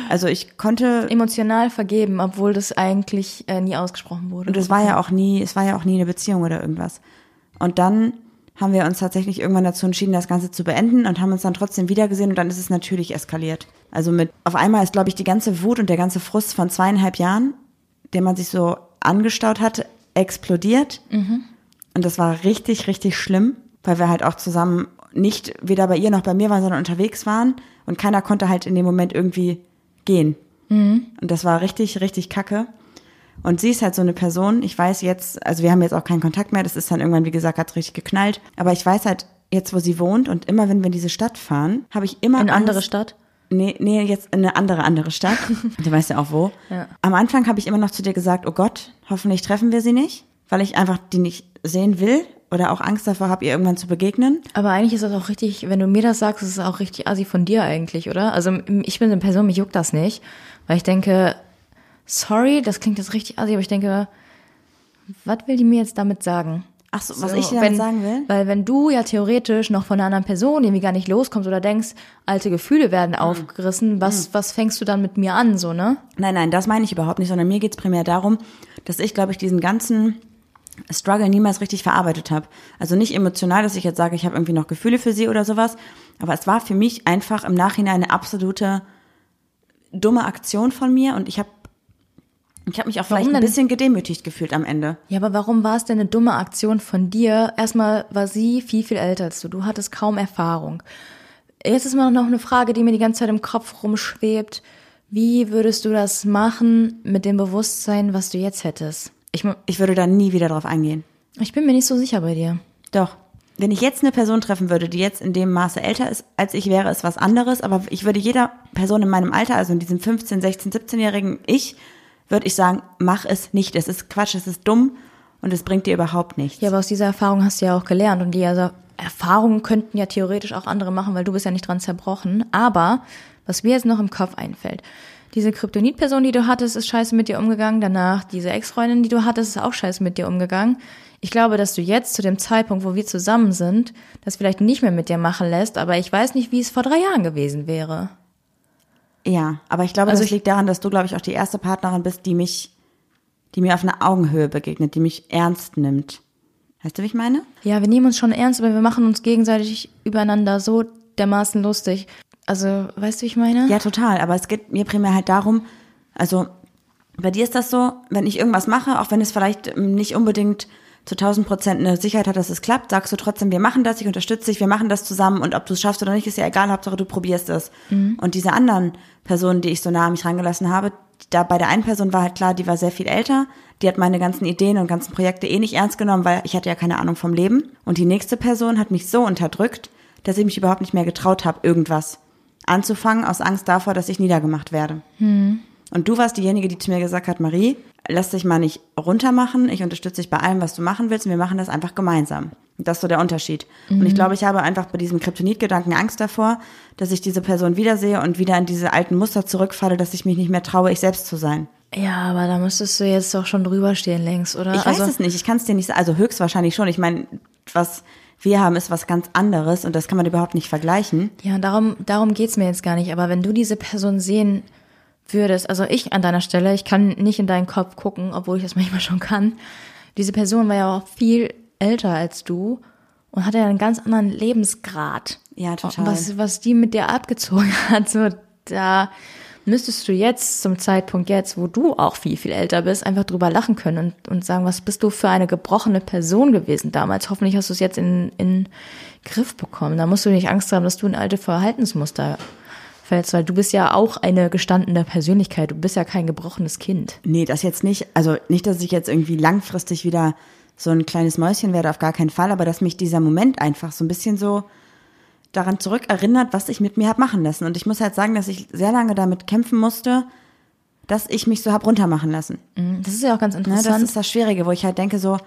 Also ich konnte Emotional vergeben, obwohl das eigentlich äh, nie ausgesprochen wurde. Und es war ja auch nie, es war ja auch nie eine Beziehung oder irgendwas. Und dann haben wir uns tatsächlich irgendwann dazu entschieden, das Ganze zu beenden und haben uns dann trotzdem wiedergesehen und dann ist es natürlich eskaliert. Also mit, auf einmal ist, glaube ich, die ganze Wut und der ganze Frust von zweieinhalb Jahren, den man sich so angestaut hatte, explodiert. Und das war richtig, richtig schlimm, weil wir halt auch zusammen nicht weder bei ihr noch bei mir waren, sondern unterwegs waren und keiner konnte halt in dem Moment irgendwie gehen. Und das war richtig, richtig kacke. Und sie ist halt so eine Person, ich weiß jetzt, also wir haben jetzt auch keinen Kontakt mehr, das ist dann irgendwann, wie gesagt, hat richtig geknallt. Aber ich weiß halt jetzt, wo sie wohnt und immer, wenn wir in diese Stadt fahren, habe ich immer in eine Angst, andere Stadt. Nee, nee, jetzt in eine andere, andere Stadt. Du weißt ja auch wo. Ja. Am Anfang habe ich immer noch zu dir gesagt, oh Gott, hoffentlich treffen wir sie nicht, weil ich einfach die nicht sehen will oder auch Angst davor habe, ihr irgendwann zu begegnen. Aber eigentlich ist das auch richtig, wenn du mir das sagst, ist es auch richtig assi von dir eigentlich, oder? Also ich bin eine Person, mich juckt das nicht, weil ich denke, sorry, das klingt jetzt richtig assi, aber ich denke, was will die mir jetzt damit sagen? Ach so, was So, ich dir damit wenn, sagen will? Weil wenn du ja theoretisch noch von einer anderen Person irgendwie gar nicht loskommst oder denkst, alte Gefühle werden Hm. aufgerissen, was, was fängst du dann mit mir an, so, ne? Nein, nein, das meine ich überhaupt nicht, sondern mir geht's primär darum, dass ich, glaube ich, diesen ganzen Struggle niemals richtig verarbeitet habe. Also nicht emotional, dass ich jetzt sage, ich habe irgendwie noch Gefühle für sie oder sowas, aber es war für mich einfach im Nachhinein eine absolute dumme Aktion von mir und ich habe ich habe mich auch Warum vielleicht ein denn? bisschen gedemütigt gefühlt am Ende. Ja, aber warum war es denn eine dumme Aktion von dir? Erstmal war sie viel, viel älter als du. Du hattest kaum Erfahrung. Jetzt ist mal noch eine Frage, die mir die ganze Zeit im Kopf rumschwebt. Wie würdest du das machen mit dem Bewusstsein, was du jetzt hättest? Ich, Ich würde da nie wieder drauf eingehen. ich bin mir nicht so sicher bei dir. Doch. Wenn ich jetzt eine Person treffen würde, die jetzt in dem Maße älter ist, als ich wäre, ist was anderes. Aber ich würde jeder Person in meinem Alter, also in diesem 15, 16, 17-jährigen Ich, würde ich sagen, mach es nicht. Es ist Quatsch, es ist dumm und es bringt dir überhaupt nichts. Ja, aber aus dieser Erfahrung hast du ja auch gelernt. Und die also Erfahrungen könnten ja theoretisch auch andere machen, weil du bist ja nicht dran zerbrochen. Aber was mir jetzt noch im Kopf einfällt, diese Kryptonit-Person, die du hattest, ist scheiße mit dir umgegangen. Danach diese Ex-Freundin, die du hattest, ist auch scheiße mit dir umgegangen. Ich glaube, dass du jetzt zu dem Zeitpunkt, wo wir zusammen sind, das vielleicht nicht mehr mit dir machen lässt, aber ich weiß nicht, wie es vor drei Jahren gewesen wäre. Ja, aber ich glaube, Also das ich- liegt daran, dass du, glaube ich, auch die erste Partnerin bist, die mich, die mir auf einer Augenhöhe begegnet, die mich ernst nimmt. Weißt du, wie ich meine? Ja, wir nehmen uns schon ernst, aber wir machen uns gegenseitig übereinander so dermaßen lustig. Also, weißt du, wie ich meine? Ja, total. Aber es geht mir primär halt darum, also bei dir ist das so, wenn ich irgendwas mache, auch wenn es vielleicht ähm, nicht unbedingt zu 1000 Prozent eine Sicherheit hat, dass es klappt, sagst du trotzdem, wir machen das, ich unterstütze dich, wir machen das zusammen und ob du es schaffst oder nicht, ist ja egal, Hauptsache du probierst es. Und diese anderen Personen, die ich so nah an mich rangelassen habe, da bei der einen Person war halt klar, die war sehr viel älter, die hat meine ganzen Ideen und ganzen Projekte eh nicht ernst genommen, weil ich hatte ja keine Ahnung vom Leben. Und die nächste Person hat mich so unterdrückt, dass ich mich überhaupt nicht mehr getraut habe, irgendwas anzufangen, aus Angst davor, dass ich niedergemacht werde. Und du warst diejenige, die zu mir gesagt hat, Marie, lass dich mal nicht runtermachen, ich unterstütze dich bei allem, was du machen willst und wir machen das einfach gemeinsam. Und das ist so der Unterschied. Und ich glaube, ich habe einfach bei diesem Kryptonit-Gedanken Angst davor, dass ich diese Person wiedersehe und wieder in diese alten Muster zurückfalle, dass ich mich nicht mehr traue, ich selbst zu sein. Ja, aber da müsstest du jetzt doch schon drüber stehen längst, oder? Ich weiß es nicht, ich kann es dir nicht sagen, also höchstwahrscheinlich schon. Ich meine, was wir haben, ist was ganz anderes und das kann man überhaupt nicht vergleichen. Ja, darum, darum geht's mir jetzt gar nicht. Aber wenn du diese Person sehen würdest, also ich an deiner Stelle, ich kann nicht in deinen Kopf gucken, obwohl ich das manchmal schon kann. Diese Person war ja auch viel älter als du und hatte ja einen ganz anderen Lebensgrad. Ja, total. Und was, was die mit dir abgezogen hat, so, da müsstest du jetzt zum Zeitpunkt jetzt, wo du auch viel, viel älter bist, einfach drüber lachen können und, und sagen, was bist du für eine gebrochene Person gewesen damals? Hoffentlich hast du es jetzt in, in Griff bekommen. Da musst du nicht Angst haben, dass du in alte Verhaltensmuster fällst, weil du bist ja auch eine gestandene Persönlichkeit. Du bist ja kein gebrochenes Kind. Nee, das jetzt nicht. Also nicht, dass ich jetzt irgendwie langfristig wieder so ein kleines Mäuschen werde, auf gar keinen Fall, aber dass mich dieser Moment einfach so ein bisschen so daran zurückerinnert, was ich mit mir hab machen lassen. Und ich muss halt sagen, dass ich sehr lange damit kämpfen musste, dass ich mich so hab runtermachen lassen. Das ist ja auch ganz Ne, das interessant. ist das Schwierige, wo ich halt denke, so,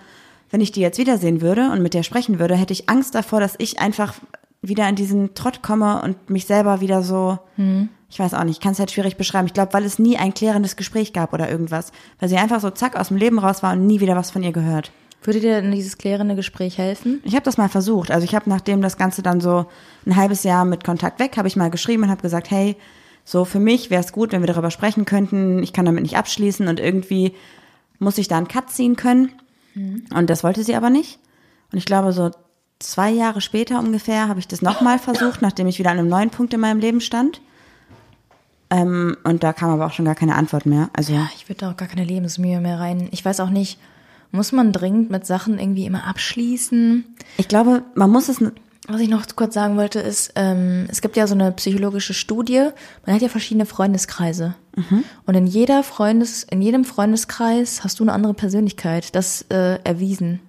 wenn ich die jetzt wiedersehen würde und mit der sprechen würde, hätte ich Angst davor, dass ich einfach wieder in diesen Trott komme und mich selber wieder so, ich weiß auch nicht, ich kann es halt schwierig beschreiben. Ich glaube, weil es nie ein klärendes Gespräch gab oder irgendwas. Weil sie einfach so zack aus dem Leben raus war und nie wieder was von ihr gehört. Würde dir denn dieses klärende Gespräch helfen? Ich habe das mal versucht. Also ich habe, nachdem das Ganze dann so ein halbes Jahr mit Kontakt weg, habe ich mal geschrieben und habe gesagt, hey, so für mich wäre es gut, wenn wir darüber sprechen könnten. Ich kann damit nicht abschließen und irgendwie muss ich da einen Cut ziehen können. Und das wollte sie aber nicht. Und ich glaube, so zwei Jahre später ungefähr habe ich das nochmal versucht, nachdem ich wieder an einem neuen Punkt in meinem Leben stand. Ähm, und da kam aber auch schon gar keine Antwort mehr. Also Ja, ich würde da auch gar keine Lebensmühe mehr rein. Ich weiß auch nicht, muss man dringend mit Sachen irgendwie immer abschließen? ich glaube, man muss es Was ich noch kurz sagen wollte, ist, ähm, es gibt ja so eine psychologische Studie. Man hat ja verschiedene Freundeskreise. Und in jeder Freundes, in jedem Freundeskreis hast du eine andere Persönlichkeit. Das äh, erwiesen.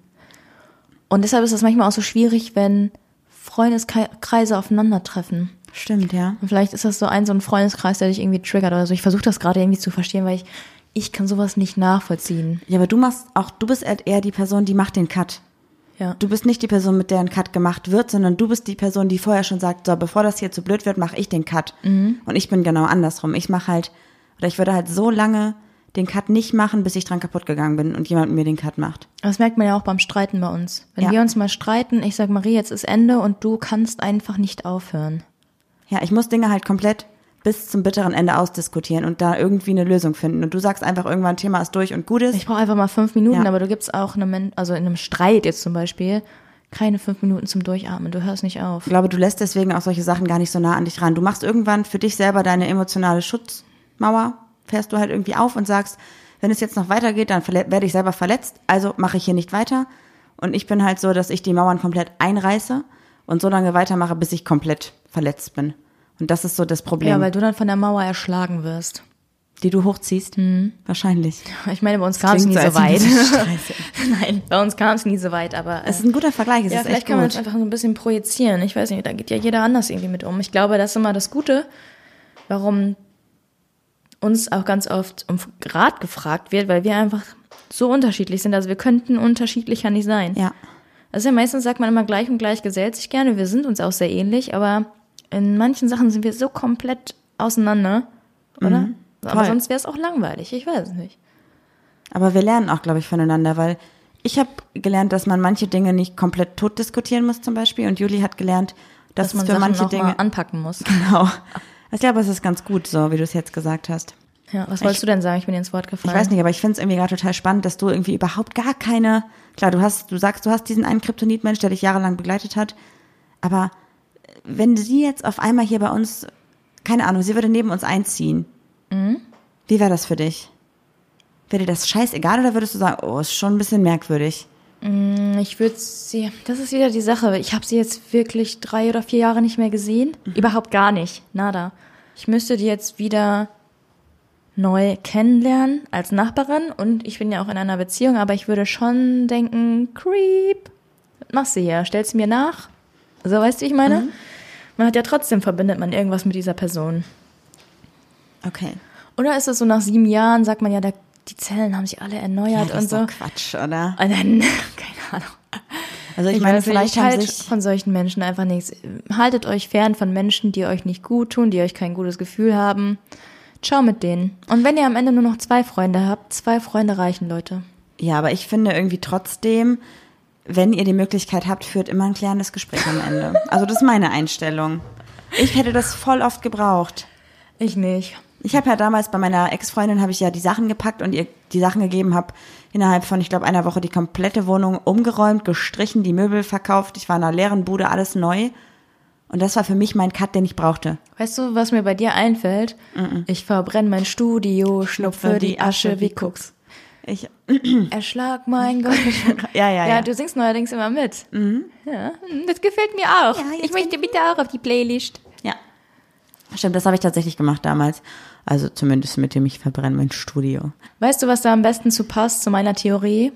Und deshalb ist es manchmal auch so schwierig, wenn Freundeskreise aufeinandertreffen. Stimmt, ja. Und vielleicht ist das so ein, so ein Freundeskreis, der dich irgendwie triggert oder so. Ich versuche das gerade irgendwie zu verstehen, weil ich, ich kann sowas nicht nachvollziehen. Ja, aber du machst auch, du bist halt eher die Person, die macht den Cut. Ja. Du bist nicht die Person, mit der ein Cut gemacht wird, sondern du bist die Person, die vorher schon sagt, so, bevor das hier zu blöd wird, mache ich den Cut. Und ich bin genau andersrum. Ich mache halt, oder ich würde halt so lange den Cut nicht machen, bis ich dran kaputt gegangen bin und jemand mir den Cut macht. Das merkt man ja auch beim Streiten bei uns. Wenn Ja. wir uns mal streiten, ich sag Marie, jetzt ist Ende und du kannst einfach nicht aufhören. Ja, ich muss Dinge halt komplett bis zum bitteren Ende ausdiskutieren und da irgendwie eine Lösung finden. Und du sagst einfach irgendwann, Thema ist durch und gut ist. Ich brauche einfach mal fünf Minuten, Ja. aber du gibst auch einem, also in einem Streit jetzt zum Beispiel, keine fünf Minuten zum Durchatmen. Du hörst nicht auf. Ich glaube, du lässt deswegen auch solche Sachen gar nicht so nah an dich ran. Du machst irgendwann für dich selber deine emotionale Schutzmauer, fährst du halt irgendwie auf und sagst, wenn es jetzt noch weitergeht, dann werde ich selber verletzt, also mache ich hier nicht weiter. Und ich bin halt so, dass ich die Mauern komplett einreiße und so lange weitermache, bis ich komplett verletzt bin. Und das ist so das Problem, Ja, weil du dann von der Mauer erschlagen wirst. die du hochziehst. Wahrscheinlich. Ich meine, bei uns kam es nie so, so weit. Nein, bei uns kam es nie so weit, aber. Es ist ein guter Vergleich, es ja, ist vielleicht echt kann man das einfach so ein bisschen projizieren. Ich weiß nicht, da geht ja jeder anders irgendwie mit um. Ich glaube, das ist immer das Gute, warum uns auch ganz oft um Rat gefragt wird, weil wir einfach so unterschiedlich sind. Also wir könnten unterschiedlicher nicht sein. Ja. Also ja, meistens sagt man immer gleich und gleich gesellt sich gerne. Wir sind uns auch sehr ähnlich, aber in manchen Sachen sind wir so komplett auseinander, oder? Aber Voll. sonst wäre es auch langweilig. Ich weiß es nicht. Aber wir lernen auch, glaube ich, voneinander, weil ich habe gelernt, dass man manche Dinge nicht komplett tot diskutieren muss zum Beispiel und Juli hat gelernt, dass, Dass man für Sachen manche Dinge anpacken muss. genau. Ich glaube, es ist ganz gut, so wie du es jetzt gesagt hast. Ja, was wolltest du denn sagen? Ich bin dir ins Wort Ich gefallen. weiß nicht, aber ich finde es irgendwie gerade total spannend, dass du irgendwie überhaupt gar keine. Klar, du hast, du sagst, du hast diesen einen Kryptonitmensch, der dich jahrelang begleitet hat, aber wenn sie jetzt auf einmal hier bei uns, keine Ahnung, sie würde neben uns einziehen, Mhm. wie wäre das für dich? Wäre dir das scheißegal oder würdest du sagen, oh, ist schon ein bisschen merkwürdig? Ich würde sie, das ist wieder die Sache. Ich habe sie jetzt wirklich drei oder vier Jahre nicht mehr gesehen. Überhaupt gar nicht. Nada. Ich müsste die jetzt wieder neu kennenlernen als Nachbarin und ich bin ja auch in einer Beziehung, aber ich würde schon denken, Creep, was machst du hier? Stellst du mir nach? So, weißt du, wie ich meine? Man hat ja trotzdem verbindet man irgendwas mit dieser Person. Okay. Oder ist es so nach sieben Jahren, sagt man ja, der, die Zellen haben sich alle erneuert das und ist so. doch Quatsch, oder? Und dann, keine Ahnung. Also ich, meine, weiß nicht, vielleicht ich sich von solchen Menschen einfach nichts. Haltet euch fern von Menschen, die euch nicht gut tun, die euch kein gutes Gefühl haben. Ciao mit denen. Und wenn ihr am Ende nur noch zwei Freunde habt, zwei Freunde reichen, Leute. Ja, aber ich finde irgendwie trotzdem, wenn ihr die Möglichkeit habt, führt immer ein klärendes Gespräch am Ende. Also das ist meine Einstellung. Ich hätte das voll oft gebraucht. Ich nicht. Ich habe ja damals bei meiner Ex-Freundin habe ich ja die Sachen gepackt und ihr die Sachen gegeben, habe innerhalb von ich glaube einer Woche die komplette Wohnung umgeräumt, gestrichen, die Möbel verkauft. Ich war in einer leeren Bude, alles neu. Und das war für mich mein Cut, den ich brauchte. Weißt du, was mir bei dir einfällt? Ich verbrenne mein Studio, schnupfe die Asche wie Kucks. Ich Erschlag mein Gott. ja, ja, Ja, ja. du singst neuerdings immer mit. Ja, das gefällt mir auch. Ja, ich möchte bitte auch auf die Playlist. Ja. Stimmt, das habe ich tatsächlich gemacht damals. Also zumindest mit dem ich verbrenne mein Studio. Weißt du, was da am besten zu passt, zu meiner Theorie?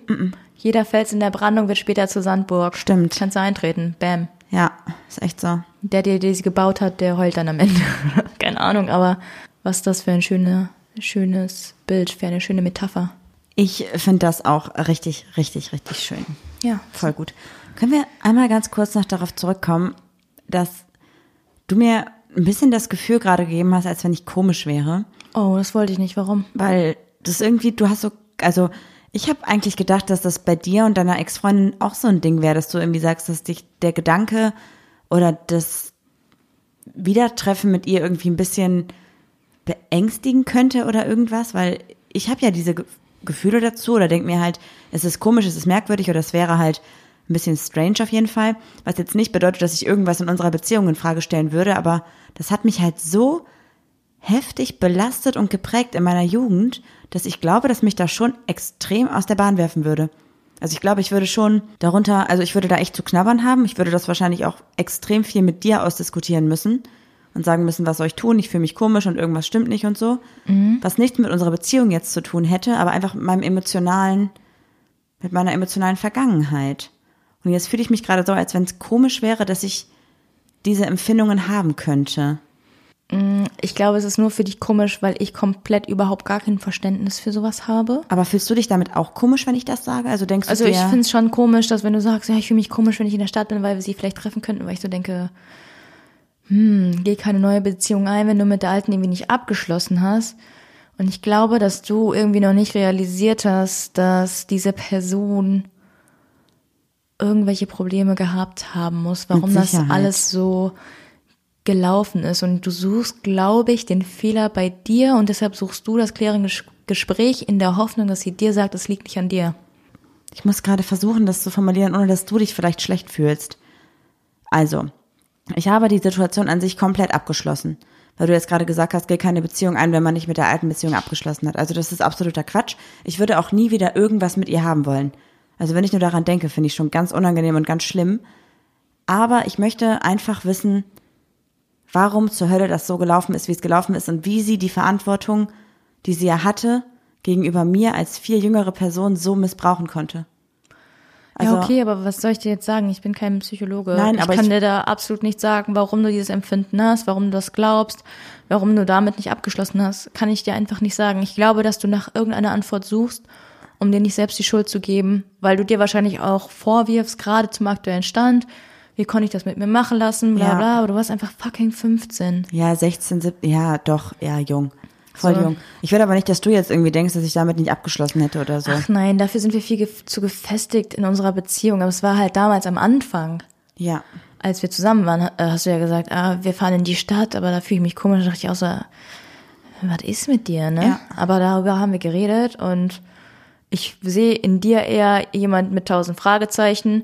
Jeder Fels in der Brandung wird später zur Sandburg. Stimmt. Kannst du eintreten. Bam. Ja, ist echt so. Der, der die sie gebaut hat, der heult dann am Ende. Keine Ahnung, aber was das für ein schöne, schönes Bild, für eine schöne Metapher. Ich finde das auch richtig, richtig, richtig schön. Ja. Voll gut. Können wir einmal ganz kurz noch darauf zurückkommen, dass du mir ein bisschen das Gefühl gerade gegeben hast, als wenn ich komisch wäre, Oh, das wollte ich nicht. Warum? weil das irgendwie, du hast so, also ich habe eigentlich gedacht, dass das bei dir und deiner Ex-Freundin auch so ein Ding wäre, dass du irgendwie sagst, dass dich der Gedanke oder das Wiedertreffen mit ihr irgendwie ein bisschen beängstigen könnte oder irgendwas, weil ich habe ja diese Gefühle dazu oder denk mir halt, es ist komisch, es ist merkwürdig oder es wäre halt ein bisschen strange auf jeden Fall, was jetzt nicht bedeutet, dass ich irgendwas in unserer Beziehung in Frage stellen würde, aber das hat mich halt so heftig belastet und geprägt in meiner Jugend, dass ich glaube, dass mich das schon extrem aus der Bahn werfen würde. Also ich glaube, ich würde schon darunter, also ich würde da echt zu knabbern haben. Ich würde das wahrscheinlich auch extrem viel mit dir ausdiskutieren müssen und sagen müssen, was soll ich tun? Ich fühle mich komisch und irgendwas stimmt nicht und so. Was nichts mit unserer Beziehung jetzt zu tun hätte, aber einfach mit meinem emotionalen, mit meiner emotionalen Vergangenheit. Und jetzt fühle ich mich gerade so, als wenn es komisch wäre, dass ich diese Empfindungen haben könnte. Ich glaube, es ist nur für dich komisch, weil ich komplett überhaupt gar kein Verständnis für sowas habe. Aber fühlst du dich damit auch komisch, wenn ich das sage? Also denkst Also du ich dir, finde es schon komisch, dass wenn du sagst, ja, ich fühle mich komisch, wenn ich in der Stadt bin, weil wir sie vielleicht treffen könnten, weil ich so denke, hm, geh keine neue Beziehung ein, wenn du mit der alten irgendwie nicht abgeschlossen hast. Und ich glaube, dass du irgendwie noch nicht realisiert hast, dass diese Person irgendwelche Probleme gehabt haben muss, warum das alles so gelaufen ist. Und du suchst, glaube ich, den Fehler bei dir und deshalb suchst du das klärende Ges- Gespräch in der Hoffnung, dass sie dir sagt, es liegt nicht an dir. ich muss gerade versuchen, das zu formulieren, ohne dass du dich vielleicht schlecht fühlst. Also, ich habe die Situation an sich komplett abgeschlossen. Weil du jetzt gerade gesagt hast, geh keine Beziehung ein, wenn man nicht mit der alten Beziehung abgeschlossen hat. Also das ist absoluter Quatsch. Ich würde auch nie wieder irgendwas mit ihr haben wollen. Also wenn ich nur daran denke, finde ich schon ganz unangenehm und ganz schlimm. Aber ich möchte einfach wissen, warum zur Hölle das so gelaufen ist, wie es gelaufen ist und wie sie die Verantwortung, die sie ja hatte, gegenüber mir als vier jüngere Person so missbrauchen konnte. Also, ja, okay, aber was soll ich dir jetzt sagen? Ich bin kein Psychologe. Nein, ich aber kann ich- dir da absolut nicht sagen, warum du dieses Empfinden hast, warum du das glaubst, warum du damit nicht abgeschlossen hast. Kann ich dir einfach nicht sagen. Ich glaube, dass du nach irgendeiner Antwort suchst, um dir nicht selbst die Schuld zu geben, weil du dir wahrscheinlich auch vorwirfst, gerade zum aktuellen Stand, wie konnte ich das mit mir machen lassen, bla Ja. bla, aber du warst einfach fucking 15. Ja, 16, 17, ja, doch, ja, jung. Voll So. jung. Ich will aber nicht, dass du jetzt irgendwie denkst, dass ich damit nicht abgeschlossen hätte oder so. Ach nein, dafür sind wir viel gef zu gefestigt in unserer Beziehung. Aber es war halt damals am Anfang. Ja. als wir zusammen waren, äh, hast du ja gesagt, ah, wir fahren in die Stadt, aber da fühle ich mich komisch. Da dachte ich auch so, was ist mit dir, ne? Ja. Aber darüber haben wir geredet und ich sehe in dir eher jemand mit tausend Fragezeichen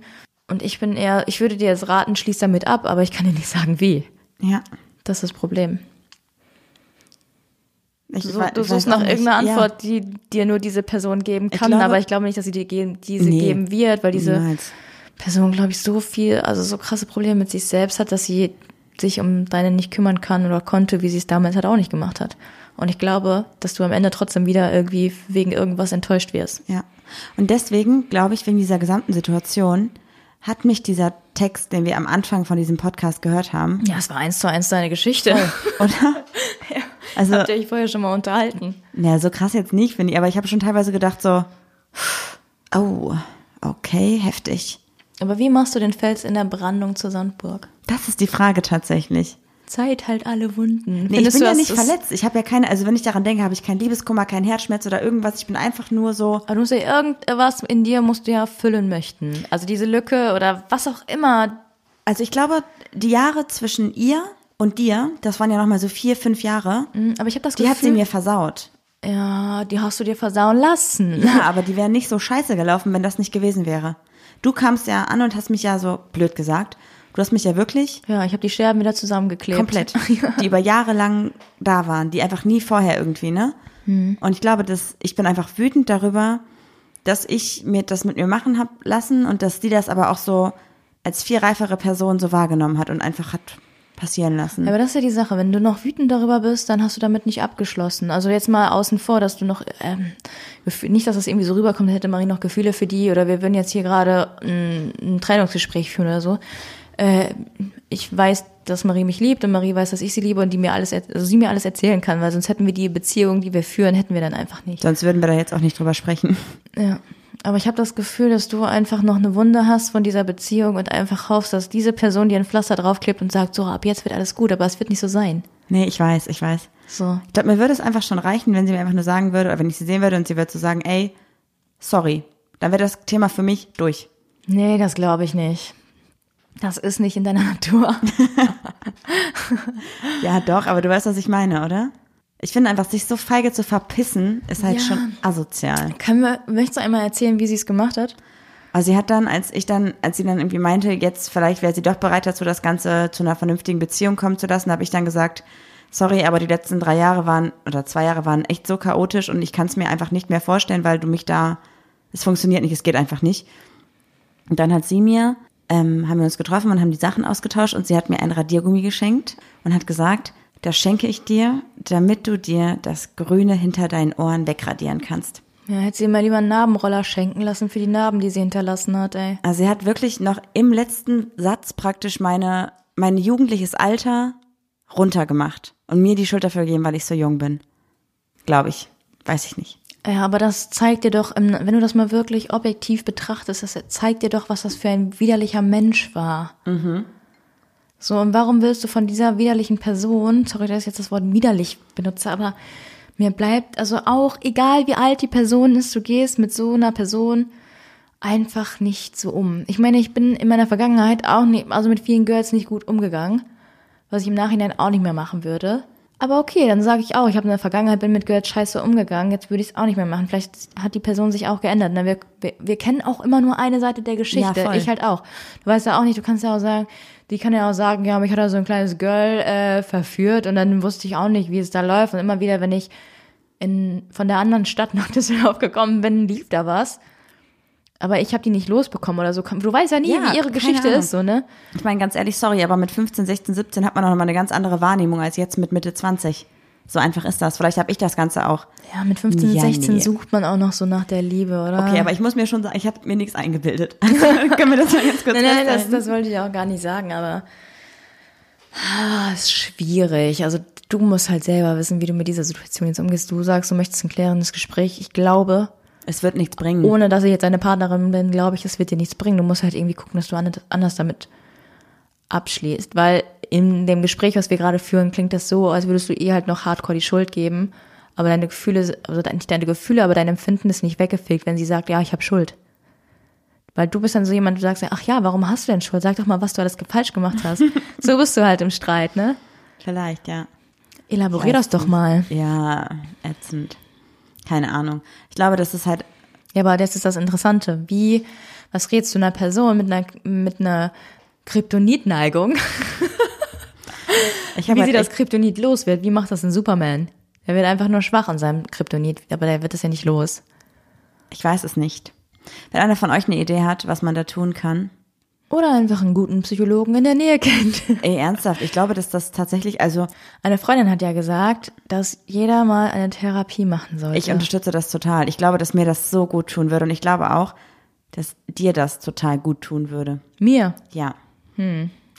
und ich bin eher, ich würde dir jetzt raten, schließ damit ab, aber ich kann dir nicht sagen, wie. Ja. Das ist das Problem. Ich, So, du ich suchst nach irgendeiner Ja. Antwort, die dir nur diese Person geben Ich kann, glaube- aber ich glaube nicht, dass sie dir ge- diese Nee. geben wird, weil diese Niemals. Person, glaube ich, so viel, also so krasse Probleme mit sich selbst hat, dass sie sich um deine nicht kümmern kann oder konnte, wie sie es damals halt auch nicht gemacht hat. Und ich glaube, dass du am Ende trotzdem wieder irgendwie wegen irgendwas enttäuscht wirst. Ja. Und deswegen, glaube ich, wegen dieser gesamten Situation, hat mich dieser Text, den wir am Anfang von diesem Podcast gehört haben, Ja, es war eins zu eins deine Geschichte. oder? Also, Habt ihr euch vorher schon mal unterhalten? ja, so krass jetzt nicht, finde ich, aber ich habe schon teilweise gedacht so, oh, okay, heftig. Aber wie machst du den Fels in der Brandung zur Sandburg? Das ist die Frage tatsächlich. Zeit halt alle Wunden. Nee, ich bin ja nicht verletzt. Ich habe ja keine, also wenn ich daran denke, habe ich keinen Liebeskummer, keinen Herzschmerz oder irgendwas. Ich bin einfach nur so, Aber du musst ja irgendwas in dir musst du ja füllen möchten. Also diese Lücke oder was auch immer. also ich glaube, die Jahre zwischen ihr und dir, das waren ja nochmal so vier, fünf Jahre, Hm, Aber ich habe das die Gefühl, hat sie mir versaut. ja, die hast du dir versauen lassen. Ja, aber die wären nicht so scheiße gelaufen, wenn das nicht gewesen wäre. Du kamst ja an und hast mich ja so blöd gesagt. Du hast mich ja wirklich Ja, ich habe die Scherben wieder zusammengeklebt. komplett, die über Jahre lang da waren, die einfach nie vorher irgendwie, ne? Und ich glaube, dass ich bin einfach wütend darüber, dass ich mir das mit mir machen hab lassen und dass die das aber auch so als viel reifere Person so wahrgenommen hat und einfach hat passieren lassen. Aber das ist ja die Sache, wenn du noch wütend darüber bist, dann hast du damit nicht abgeschlossen. Also jetzt mal außen vor, dass du noch, ähm, nicht, dass das irgendwie so rüberkommt, hätte Marie noch Gefühle für die oder wir würden jetzt hier gerade ein, ein Trennungsgespräch führen oder so. Äh, ich weiß, dass Marie mich liebt und Marie weiß, dass ich sie liebe und die mir alles, also sie mir alles erzählen kann, weil sonst hätten wir die Beziehung, die wir führen, hätten wir dann einfach nicht. Sonst würden wir da jetzt auch nicht drüber sprechen. Ja. Aber ich habe das Gefühl, dass du einfach noch eine Wunde hast von dieser Beziehung und einfach hoffst, dass diese Person dir ein Pflaster draufklebt und sagt, so, ab jetzt wird alles gut, aber es wird nicht so sein. Nee, ich weiß, ich weiß. So. Ich glaube, mir würde es einfach schon reichen, wenn sie mir einfach nur sagen würde, oder wenn ich sie sehen würde und sie würde so sagen, ey, sorry. Dann wäre das Thema für mich durch. Nee, das glaube ich nicht. Das ist nicht in deiner Natur. Ja, doch, aber du weißt, was ich meine, oder? Ich finde einfach, sich so feige zu verpissen, ist halt Ja. schon asozial. Können wir, möchtest du einmal erzählen, wie sie es gemacht hat? Also sie hat dann, als ich dann, als sie dann irgendwie meinte, jetzt vielleicht wäre sie doch bereit dazu, das Ganze zu einer vernünftigen Beziehung kommen zu lassen, habe ich dann gesagt, sorry, aber die letzten drei Jahre waren, oder zwei Jahre waren echt so chaotisch und ich kann es mir einfach nicht mehr vorstellen, weil du mich da, es funktioniert nicht, es geht einfach nicht. Und dann hat sie mir, ähm, haben wir uns getroffen und haben die Sachen ausgetauscht und sie hat mir ein Radiergummi geschenkt und hat gesagt, das schenke ich dir, damit du dir das Grüne hinter deinen Ohren wegradieren kannst. Ja, hätte sie mal lieber einen Narbenroller schenken lassen für die Narben, die sie hinterlassen hat, ey. Also sie hat wirklich noch im letzten Satz praktisch meine, mein jugendliches Alter runtergemacht und mir die Schuld dafür gegeben, weil ich so jung bin. Glaube ich. Weiß ich nicht. Ja, aber das zeigt dir doch, wenn du das mal wirklich objektiv betrachtest, das zeigt dir doch, was das für ein widerlicher Mensch war. So, und warum willst du von dieser widerlichen Person, sorry, dass ich jetzt das Wort widerlich benutze, aber mir bleibt, also auch, egal wie alt die Person ist, du gehst mit so einer Person einfach nicht so um. Ich meine, ich bin in meiner Vergangenheit auch nicht, also mit vielen Girls nicht gut umgegangen, was ich im Nachhinein auch nicht mehr machen würde. Aber okay, dann sage ich auch, ich habe in der Vergangenheit bin mit Girls scheiße umgegangen, jetzt würde ich es auch nicht mehr machen. Vielleicht hat die Person sich auch geändert. Ne? Wir, wir, wir kennen auch immer nur eine Seite der Geschichte. Ja, ich halt auch. Du weißt ja auch nicht, du kannst ja auch sagen, die kann ja auch sagen, ja, mich hat da so ein kleines Girl äh, verführt und dann wusste ich auch nicht, wie es da läuft. Und immer wieder, wenn ich in, von der anderen Stadt nach Düsseldorf gekommen bin, lief da was. Aber ich habe die nicht losbekommen oder so. Du weißt ja nie, Ja, wie ihre Geschichte Ahnung. ist, so, ne? Ich meine, ganz ehrlich, sorry, aber mit 15, 16, 17 hat man noch mal eine ganz andere Wahrnehmung als jetzt mit Mitte 20. So einfach ist das. Vielleicht habe ich das Ganze auch. Ja, mit 15, Ja, 16 nee. sucht man auch noch so nach der Liebe, oder? Okay, aber ich muss mir schon sagen, ich habe mir nichts eingebildet. Können wir das mal ganz kurz Nein, nein, das, das wollte ich auch gar nicht sagen, aber ah, ist schwierig. Also du musst halt selber wissen, wie du mit dieser Situation jetzt umgehst. Du sagst, du möchtest ein klärendes Gespräch. Ich glaube, Es wird nichts bringen. ohne dass ich jetzt deine Partnerin bin, glaube ich, es wird dir nichts bringen. Du musst halt irgendwie gucken, dass du an- anders damit abschließt. Weil in dem Gespräch, was wir gerade führen, klingt das so, als würdest du ihr halt noch hardcore die Schuld geben. Aber deine Gefühle, also nicht deine Gefühle, aber dein Empfinden ist nicht weggefegt, wenn sie sagt, ja, ich habe Schuld. Weil du bist dann so jemand, du sagst ja, ach ja, warum hast du denn Schuld? Sag doch mal, was du alles falsch gemacht hast. so bist du halt im Streit, ne? Vielleicht, ja. Elaborier das doch mal. Ja, ätzend. Keine Ahnung. Ich glaube, das ist halt, Ja, aber das ist das Interessante. Wie, was rätst du einer Person mit einer, mit einer Kryptonit-Neigung, ich wie habe sie halt das Kryptonit los wird? Wie macht das ein Superman? Der wird einfach nur schwach an seinem Kryptonit, aber der wird es ja nicht los. ich weiß es nicht. Wenn einer von euch eine Idee hat, was man da tun kann, Oder einfach einen guten Psychologen in der Nähe kennt. ey, ernsthaft, ich glaube, dass das tatsächlich, also Eine Freundin hat ja gesagt, dass jeder mal eine Therapie machen sollte. ich unterstütze das total. Ich glaube, dass mir das so gut tun würde und ich glaube auch, dass dir das total gut tun würde. Mir. Ja.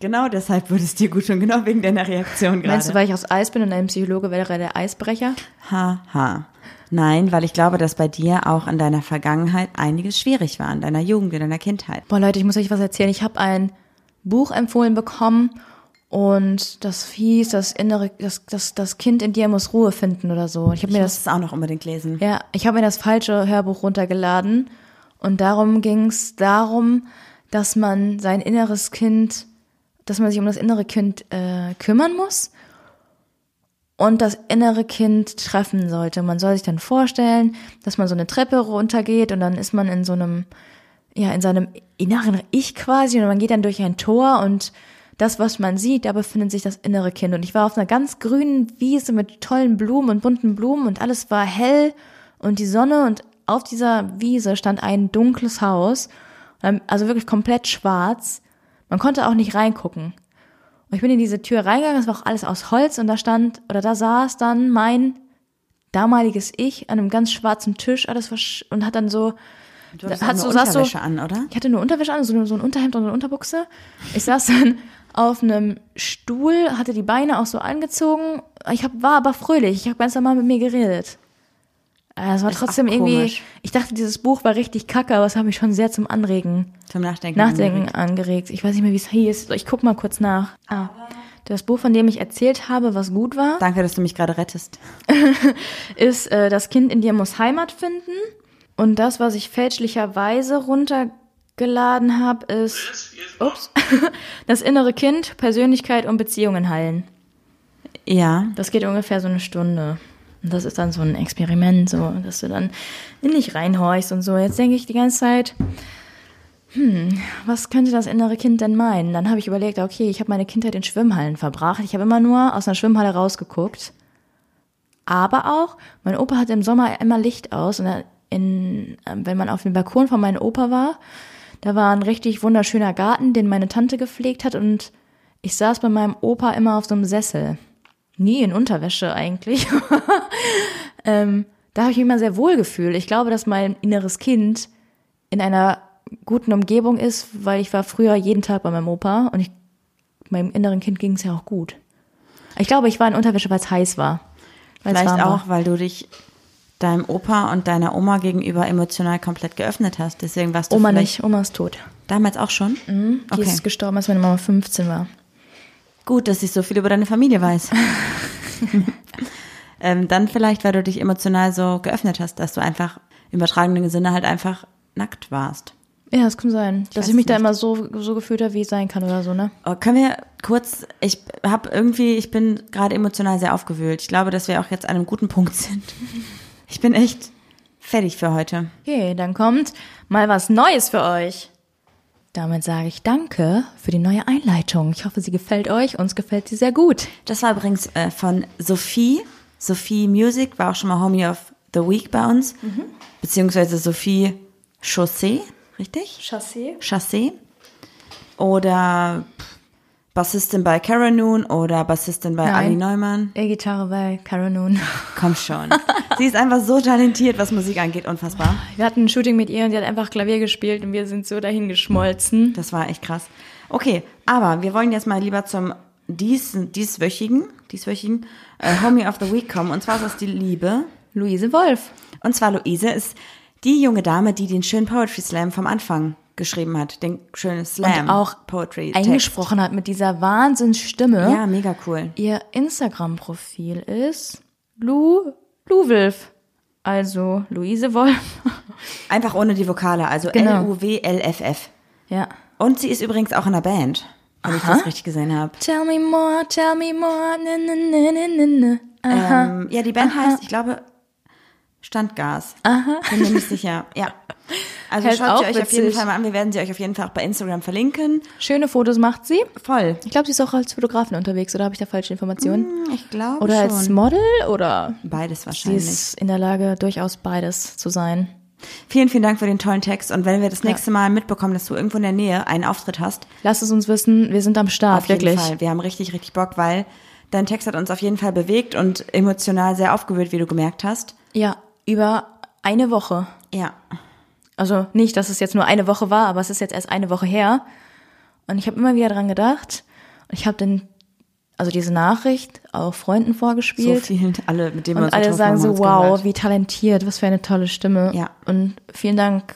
Genau deshalb würde es dir gut tun, genau wegen deiner Reaktion gerade. Meinst du, weil ich aus Eis bin und ein Psychologe wäre der Eisbrecher? Haha. Nein, weil ich glaube, dass bei dir auch in deiner Vergangenheit einiges schwierig war, in deiner Jugend, in deiner Kindheit. Boah, Leute, ich muss euch was erzählen. Ich habe ein Buch empfohlen bekommen und das hieß, das innere, das, das, das Kind in dir muss Ruhe finden oder so. Ich habe mir muss das, es auch noch unbedingt lesen. ja, ich habe mir das falsche Hörbuch runtergeladen und darum ging es darum, dass man sein inneres Kind, dass man sich um das innere Kind äh, kümmern muss und das innere Kind treffen sollte. Man soll sich dann vorstellen, dass man so eine Treppe runtergeht und dann ist man in so einem, ja, in seinem inneren Ich quasi und man geht dann durch ein Tor und das, was man sieht, da befindet sich das innere Kind. Und ich war auf einer ganz grünen Wiese mit tollen Blumen und bunten Blumen und alles war hell und die Sonne und auf dieser Wiese stand ein dunkles Haus, ähm, also wirklich komplett schwarz. Man konnte auch nicht reingucken. Und ich bin in diese Tür reingegangen, es war auch alles aus Holz und da stand, oder da saß dann mein damaliges Ich an einem ganz schwarzen Tisch, alles war und hat dann so, Du hast saßt du- Unterwäsche an, oder? ich hatte nur Unterwäsche an, so, so ein Unterhemd und eine Unterbuchse. Ich saß dann auf einem Stuhl, hatte die Beine auch so angezogen. Ich hab, war aber fröhlich, ich habe ganz normal mit mir geredet. Äh, Es war Ist trotzdem irgendwie, komisch. ich dachte, dieses Buch war richtig kacke, aber es hat mich schon sehr zum Anregen Zum Nachdenken. Nachdenken angeregt. Ich weiß nicht mehr, wie es hieß. Ich guck mal kurz nach. Ah. Das Buch, von dem ich erzählt habe, was gut war, Danke, dass du mich gerade rettest. ist äh, Das Kind in dir muss Heimat finden. Und das, was ich fälschlicherweise runtergeladen habe, ist ups, Das innere Kind, Persönlichkeit und Beziehungen heilen. Ja. Das geht ungefähr so eine Stunde. Und das ist dann so ein Experiment, so, dass du dann in dich reinhorchst und so. Jetzt denke ich die ganze Zeit, hm, was könnte das innere Kind denn meinen? Dann habe ich überlegt, okay, ich habe meine Kindheit in Schwimmhallen verbracht. Ich habe immer nur aus einer Schwimmhalle rausgeguckt. Aber auch, mein Opa hatte im Sommer immer Licht aus und in, ähm, wenn man auf dem Balkon von meinem Opa war, da war ein richtig wunderschöner Garten, den meine Tante gepflegt hat und ich saß bei meinem Opa immer auf so einem Sessel. Nie in Unterwäsche eigentlich. ähm, da habe ich mich immer sehr wohl gefühlt. Ich glaube, dass mein inneres Kind in einer guten Umgebung ist, weil ich war früher jeden Tag bei meinem Opa und ich meinem inneren Kind ging es ja auch gut. Ich glaube, ich war in Unterwäsche, weil es heiß war. Vielleicht war. auch, weil du dich deinem Opa und deiner Oma gegenüber emotional komplett geöffnet hast. Deswegen warst du Oma nicht, Oma ist tot. damals auch schon. Die Okay. ist gestorben, als meine Mama 15 war. Gut, dass ich so viel über deine Familie weiß. ähm, dann vielleicht, weil du dich emotional so geöffnet hast, dass du einfach im übertragenen Sinne halt einfach nackt warst. Ja, es kann sein, dass weiß ich mich da nicht. immer so, so gefühlt habe, wie es sein kann oder so, ne? Oh, können wir kurz, ich habe irgendwie, ich bin gerade emotional sehr aufgewühlt. Ich glaube, dass wir auch jetzt an einem guten Punkt sind. Ich bin echt fertig für heute. Okay, dann kommt mal was Neues für euch. Damit sage ich Danke für die neue Einleitung. Ich hoffe, sie gefällt euch. Uns gefällt sie sehr gut. Das war übrigens äh, von Sophie. Sophie Music war auch schon mal Homie of the Week bei uns. Beziehungsweise Sophie Chaussee, richtig? Chassé. Chassé. Oder pff, Bassistin bei Cara Noon oder Bassistin bei Nein. Ali Neumann. E-Gitarre bei Cara Noon. Komm schon. Sie ist einfach so talentiert, was Musik angeht, unfassbar. Wir hatten ein Shooting mit ihr und sie hat einfach Klavier gespielt und wir sind so dahin geschmolzen. Das war echt krass. Okay, aber wir wollen jetzt mal lieber zum dies, dieswöchigen, dieswöchigen äh, Homie of the Week kommen. Und zwar ist das die Liebe. Luise Wolf. Und zwar Luise ist die junge Dame, die den schönen Poetry Slam vom Anfang geschrieben hat. Den schönen Slam. Und auch Poetry eingesprochen hat mit dieser Wahnsinnsstimme. Ja, mega cool. Ihr Instagram-Profil ist Lu, Luwilf. Also Luise Wolf. Einfach ohne die Vokale, also Genau. L-U-W-L-F-F. ja. Und sie ist übrigens auch in der Band, wenn ich Aha. das richtig gesehen habe. Tell me more, tell me more. Ne, ne, ne, ne, ne, ne. Aha. Ähm, ja, die Band heißt, ich glaube, Standgas. Aha. Bin mir nicht sicher. Ja. Also Heißt schaut sie euch auf jeden witzig. Fall mal an. Wir werden sie euch auf jeden Fall auch bei Instagram verlinken. Schöne Fotos macht sie. Voll. Ich glaube, sie ist auch als Fotografin unterwegs, oder habe ich da falsche Informationen? Hm, Ich glaube Oder schon. als Model oder Beides sie wahrscheinlich. ist in der Lage, durchaus beides zu sein. Vielen, vielen Dank für den tollen Text. Und wenn wir das nächste Mal mitbekommen, dass du irgendwo in der Nähe einen Auftritt hast, Lasst es uns wissen, wir sind am Start, auf jeden wirklich. Fall. Wir haben richtig, richtig Bock, weil dein Text hat uns auf jeden Fall bewegt und emotional sehr aufgewühlt, wie du gemerkt hast. Ja, über eine Woche. Ja. Also nicht, dass es jetzt nur eine Woche war, aber es ist jetzt erst eine Woche her. Und ich habe immer wieder dran gedacht. Und ich habe dann, also diese Nachricht auch Freunden So vorgespielt. vielen, alle, mit denen wir und alle sagen so, wow, gehört. wie talentiert, was für eine tolle Stimme. Ja. Und vielen Dank,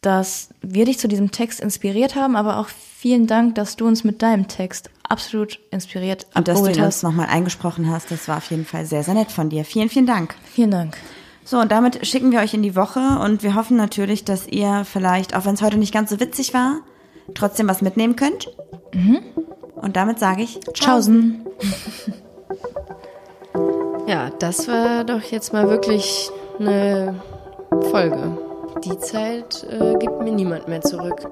dass wir dich zu diesem Text inspiriert haben, aber auch vielen Dank, dass du uns mit deinem Text absolut inspiriert Und dass du ihn hast. uns nochmal eingesprochen hast, das war auf jeden Fall sehr, sehr nett von dir. Vielen, vielen Dank. Vielen Dank. So, und damit schicken wir euch in die Woche und wir hoffen natürlich, dass ihr vielleicht, auch wenn es heute nicht ganz so witzig war, trotzdem was mitnehmen könnt. Und damit sage ich Tschaußen. Ja, das war doch jetzt mal wirklich eine Folge. Die Zeit äh, gibt mir niemand mehr zurück.